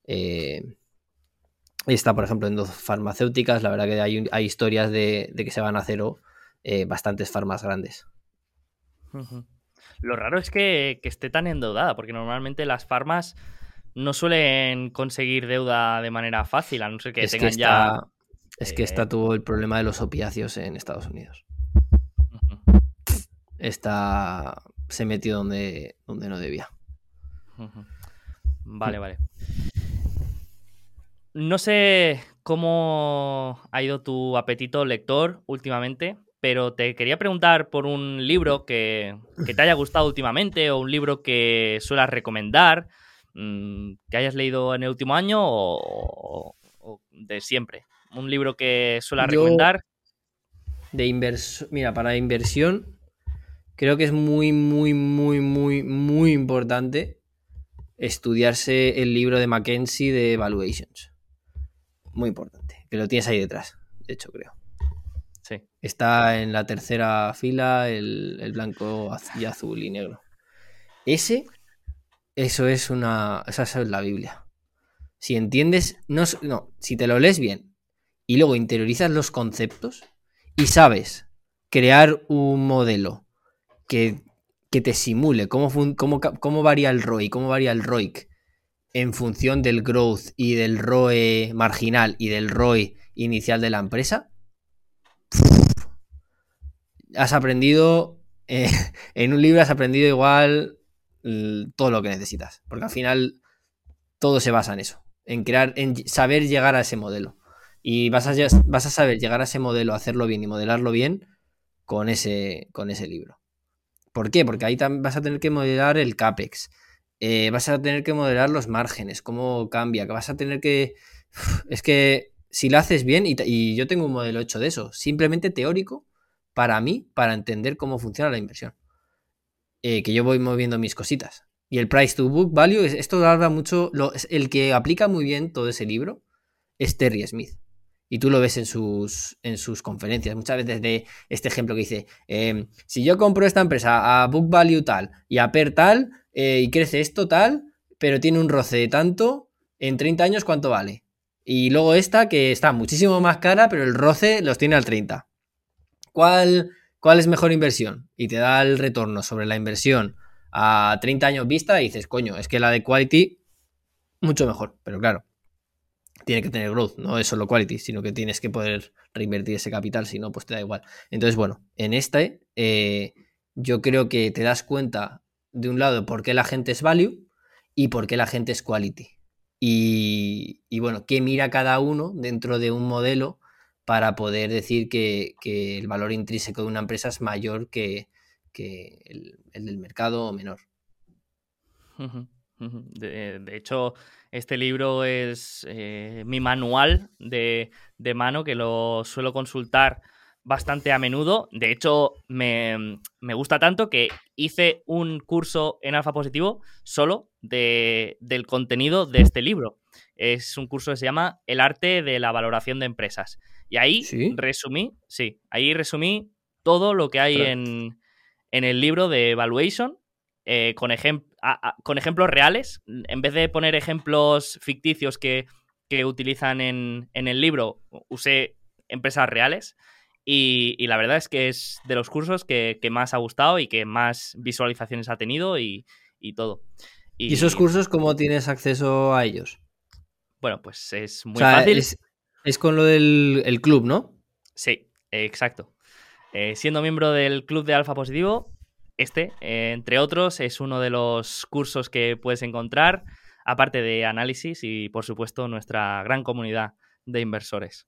Eh, está, por ejemplo, en dos farmacéuticas. La verdad que hay, hay historias de, que se van a cero eh, bastantes farmas grandes. Lo raro es que, esté tan endeudada, porque normalmente las farmas no suelen conseguir deuda de manera fácil, a no ser que tengan ya. Es que está eh, todo el problema de los opiáceos en Estados Unidos está, se metió donde, donde no debía. Vale, vale. No sé cómo ha ido tu apetito lector últimamente, pero te quería preguntar por un libro que, te haya gustado últimamente o un libro que suelas recomendar, mm, que hayas leído en el último año o, de siempre. Un libro que suelas recomendar. De inversión, mira, para inversión creo que es muy, muy, muy, muy, muy importante estudiarse el libro de Mackenzie de Evaluations. Muy importante. Que lo tienes ahí detrás, de hecho, creo. Está en la tercera fila el, blanco y azul y negro. Ese, eso es una. Esa es la Biblia. Si entiendes, no, no, si te lo lees bien y luego interiorizas los conceptos y sabes crear un modelo que, te simule cómo, cómo, cómo, varía el ROI, cómo varía el ROIC en función del growth y del ROE marginal y del ROI inicial de la empresa, has aprendido, eh, [LAUGHS] en un libro has aprendido igual todo lo que necesitas, porque al final todo se basa en eso, en crear, en saber llegar a ese modelo. Y vas a, vas a saber llegar a ese modelo, hacerlo bien y modelarlo bien con ese, con ese libro. ¿Por qué? Porque ahí vas a tener que modelar el CAPEX, eh, vas a tener que modelar los márgenes, cómo cambia, que vas a tener que... Es que si lo haces bien, y, yo tengo un modelo hecho de eso, simplemente teórico, para mí, para entender cómo funciona la inversión. Eh, que yo voy moviendo mis cositas. Y el price to book value, esto habla mucho, el que aplica muy bien todo ese libro es Terry Smith. Y tú lo ves en sus, en sus conferencias. Muchas veces de este ejemplo que dice, em, si yo compro esta empresa a book value tal y a per tal eh, y crece esto tal, pero tiene un roce de tanto, en 30 años ¿cuánto vale? Y luego esta que está muchísimo más cara, pero el roce los tiene al 30. ¿Cuál, cuál es mejor inversión? Y te da el retorno sobre la inversión a 30 años vista y dices, coño, es que la de quality mucho mejor. Pero claro, tiene que tener growth, no es solo quality, sino que tienes que poder reinvertir ese capital, si no, pues te da igual. Entonces, bueno, en este eh, yo creo que te das cuenta de un lado por qué la gente es value y por qué la gente es quality. Y, bueno, qué mira cada uno dentro de un modelo para poder decir que, el valor intrínseco de una empresa es mayor que, el, del mercado o menor. De, hecho, este libro es eh, mi manual de, mano que lo suelo consultar bastante a menudo. De hecho, me, gusta tanto que hice un curso en Alfa Positivo solo de, del contenido de este libro. Es un curso que se llama El arte de la valoración de empresas. Y ahí resumí, sí, ahí resumí todo lo que hay en, en, el libro de Evaluation eh, con, con, ejemplos reales. En vez de poner ejemplos ficticios que, utilizan en, el libro, usé empresas reales. Y, la verdad es que es de los cursos que, más ha gustado y que más visualizaciones ha tenido y, todo. Y, esos cursos cómo tienes acceso a ellos? Bueno, pues es muy fácil. Es, con lo del club, ¿no? Sí, exacto. Eh, siendo miembro del club de Alfa Positivo, este, eh, entre otros, es uno de los cursos que puedes encontrar, aparte de análisis y, por supuesto, nuestra gran comunidad de inversores.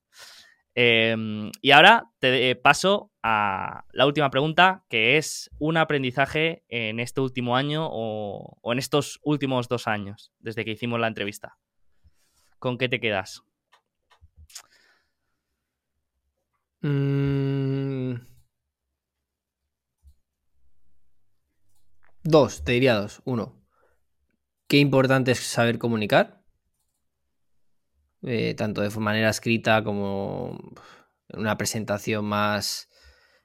Em, y ahora te paso a la última pregunta, que es un aprendizaje en este último año o, en estos últimos dos años, desde que hicimos la entrevista. ¿Con qué te quedas? Mm, Dos, te diría dos. Uno, qué importante es saber comunicar, eh, tanto de manera escrita como una presentación más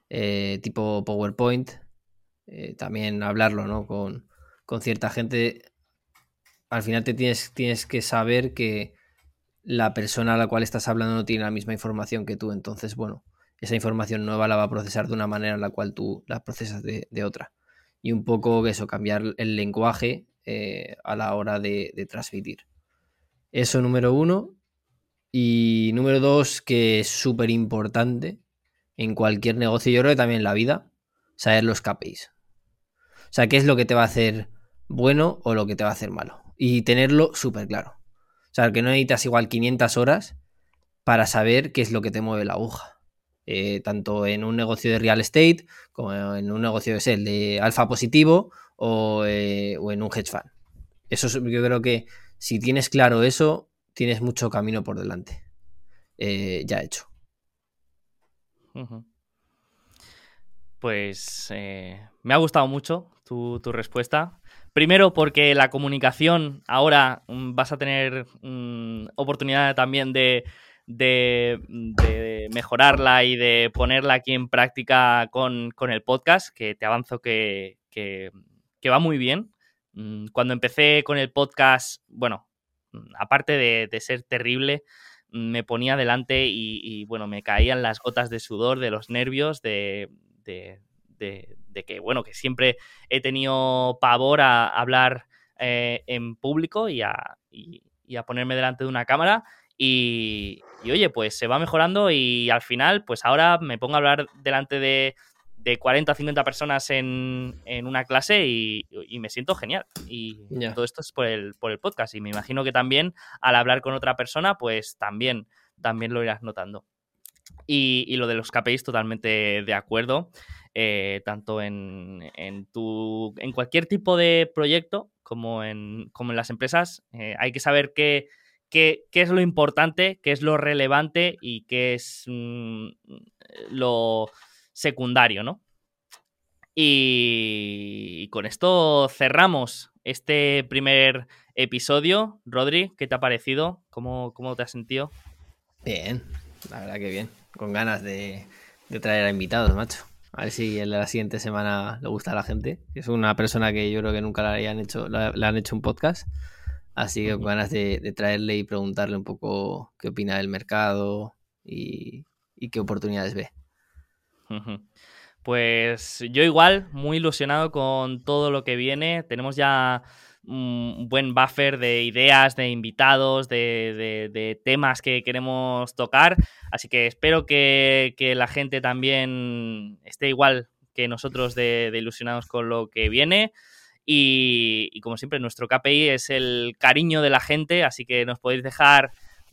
eh, tipo PowerPoint. Eh, también hablarlo ¿no? con, con, cierta gente. Al final te tienes, tienes que saber que la persona a la cual estás hablando no tiene la misma información que tú. Entonces, bueno, esa información nueva la va a procesar de una manera en la cual tú la procesas de otra y un poco eso, cambiar el lenguaje a la hora de, transmitir. Eso número uno. Y número dos, que es súper importante en cualquier negocio, yo creo que también en la vida, saber los KPIs. O sea, qué es lo que te va a hacer bueno o lo que te va a hacer malo. Y tenerlo súper claro. O sea, que no necesitas igual 500 horas para saber qué es lo que te mueve la aguja. Eh, tanto en un negocio de real estate como en un negocio de sell de alfa positivo eh, o, en un hedge fund. Eso yo creo que si tienes claro eso, tienes mucho camino por delante. Eh, ya hecho. Pues me ha gustado mucho tu, respuesta. Primero porque la comunicación ahora mm, vas a tener mm, oportunidad también de, de, mejorarla y de ponerla aquí en práctica con, el podcast, que te avanzo que, va muy bien. Mm, cuando empecé con el podcast, bueno, aparte de, ser terrible, mm, me ponía delante y, bueno, me caían las gotas de sudor, de los nervios, de, que, bueno, que siempre he tenido pavor a hablar eh, en público y a, y a ponerme delante de una cámara. Y, oye, pues se va mejorando y al final, pues ahora me pongo a hablar delante de, 40 o 50 personas en, una clase y, me siento genial. Y todo esto es por el, por el podcast. Y me imagino que también al hablar con otra persona, pues también, también lo irás notando. Y, lo de los KPIs, totalmente de acuerdo. Eh, tanto en, en, tu, en cualquier tipo de proyecto como en, como en las empresas, eh, hay que saber que qué, es lo importante, qué es lo relevante y qué es mm, lo secundario, ¿no? Y con esto cerramos este primer episodio. Rodri, ¿qué te ha parecido? ¿Cómo, cómo te has sentido? Bien, la verdad que bien. Con ganas de, traer a invitados, macho. A ver si en la siguiente semana le gusta a la gente. Es una persona que yo creo que nunca le, hayan hecho, le han hecho un podcast. Así que con ganas de, traerle y preguntarle un poco qué opina del mercado y, qué oportunidades ve. Pues yo igual, muy ilusionado con todo lo que viene. Tenemos ya un buen buffer de ideas, de invitados, de, temas que queremos tocar. Así que espero que, la gente también esté igual que nosotros de, ilusionados con lo que viene. Y, como siempre, nuestro KPI es el cariño de la gente, así que nos podéis dejar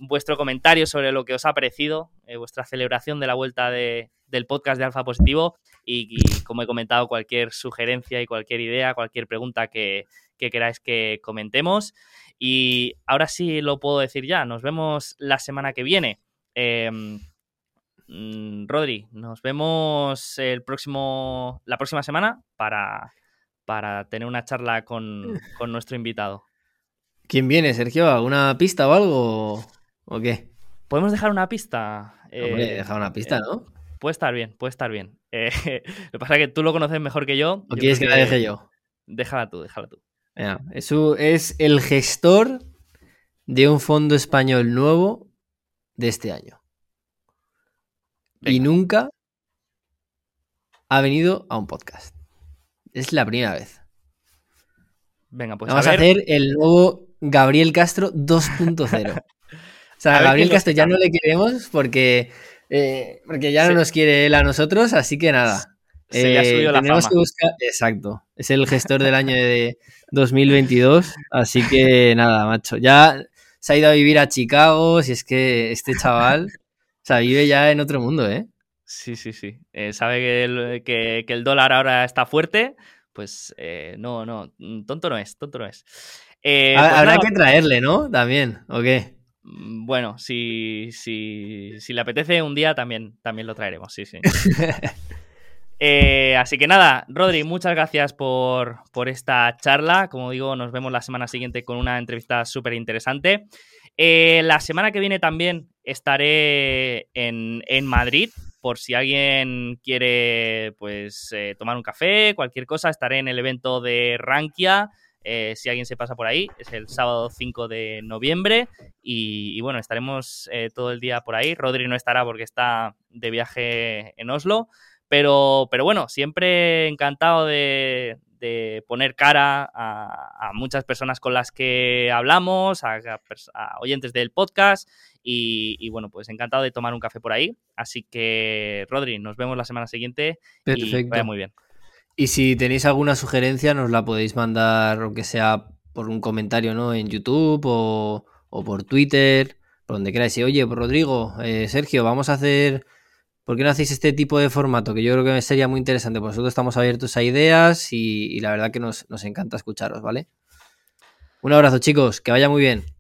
vuestro comentario sobre lo que os ha parecido, eh, vuestra celebración de la vuelta del podcast de Alfa Positivo y, como he comentado, cualquier sugerencia y cualquier idea, cualquier pregunta que, queráis que comentemos. Y ahora sí lo puedo decir ya, nos vemos la semana que viene. Em, mm, Rodri, nos vemos el próximo, la próxima semana para, para tener una charla con, con nuestro invitado. ¿Quién viene, Sergio? ¿Alguna pista o algo? ¿O qué? ¿Podemos dejar una pista? Hombre, eh, dejar una pista, ¿no? Puede estar bien, puede estar bien. [LAUGHS] Eh, lo que pasa es que tú lo conoces mejor que yo. ¿O quieres que la deje yo? Déjala tú, déjala tú. eso es el gestor de un fondo español nuevo de este año. Y nunca ha venido a un podcast. Es la primera vez. Venga, pues Vamos a, hacer el nuevo Gabriel Castro 2.0. [LAUGHS] o sea, a Gabriel Castro ya no le queremos porque eh, porque ya no nos quiere él a nosotros, así que nada. Se ha subido la fama. Que buscar... Exacto. Es el gestor del año de 2022. Así que nada, macho. Ya se ha ido a vivir a Chicago. Si es que este chaval o sea, vive ya en otro mundo, ¿eh? Sí, sí, sí. Eh, sabe que el, que, el, dólar ahora está fuerte. Pues eh, no, no. Tonto no es, tonto no es. Pues habrá que traerle, ¿no? También, ¿o qué? Mm, bueno, si, si, si le apetece un día también, también lo traeremos, sí, sí. [LAUGHS] Eh, así que nada, Rodri, muchas gracias por, esta charla. Como digo, nos vemos la semana siguiente con una entrevista súper interesante. Eh, la semana que viene también estaré en, Madrid. Por si alguien quiere pues eh, tomar un café, cualquier cosa, estaré en el evento de Rankia eh, si alguien se pasa por ahí, es el sábado 5 de noviembre y, bueno, estaremos eh, todo el día por ahí. Rodri no estará porque está de viaje en Oslo, pero, pero bueno, siempre encantado de, poner cara a, muchas personas con las que hablamos, a, oyentes del podcast y, bueno, pues encantado de tomar un café por ahí. Así que, Rodri, nos vemos la semana siguiente Perfecto. y vaya muy bien. Y si tenéis alguna sugerencia, nos la podéis mandar, aunque sea por un comentario, ¿no? En YouTube o, por Twitter, por donde queráis. Y oye, pues Rodrigo, eh, Sergio, vamos a hacer. ¿Por qué no hacéis este tipo de formato? Que yo creo que sería muy interesante. Pues nosotros estamos abiertos a ideas y, la verdad que nos, nos encanta escucharos, ¿vale? Un abrazo, chicos. Que vaya muy bien.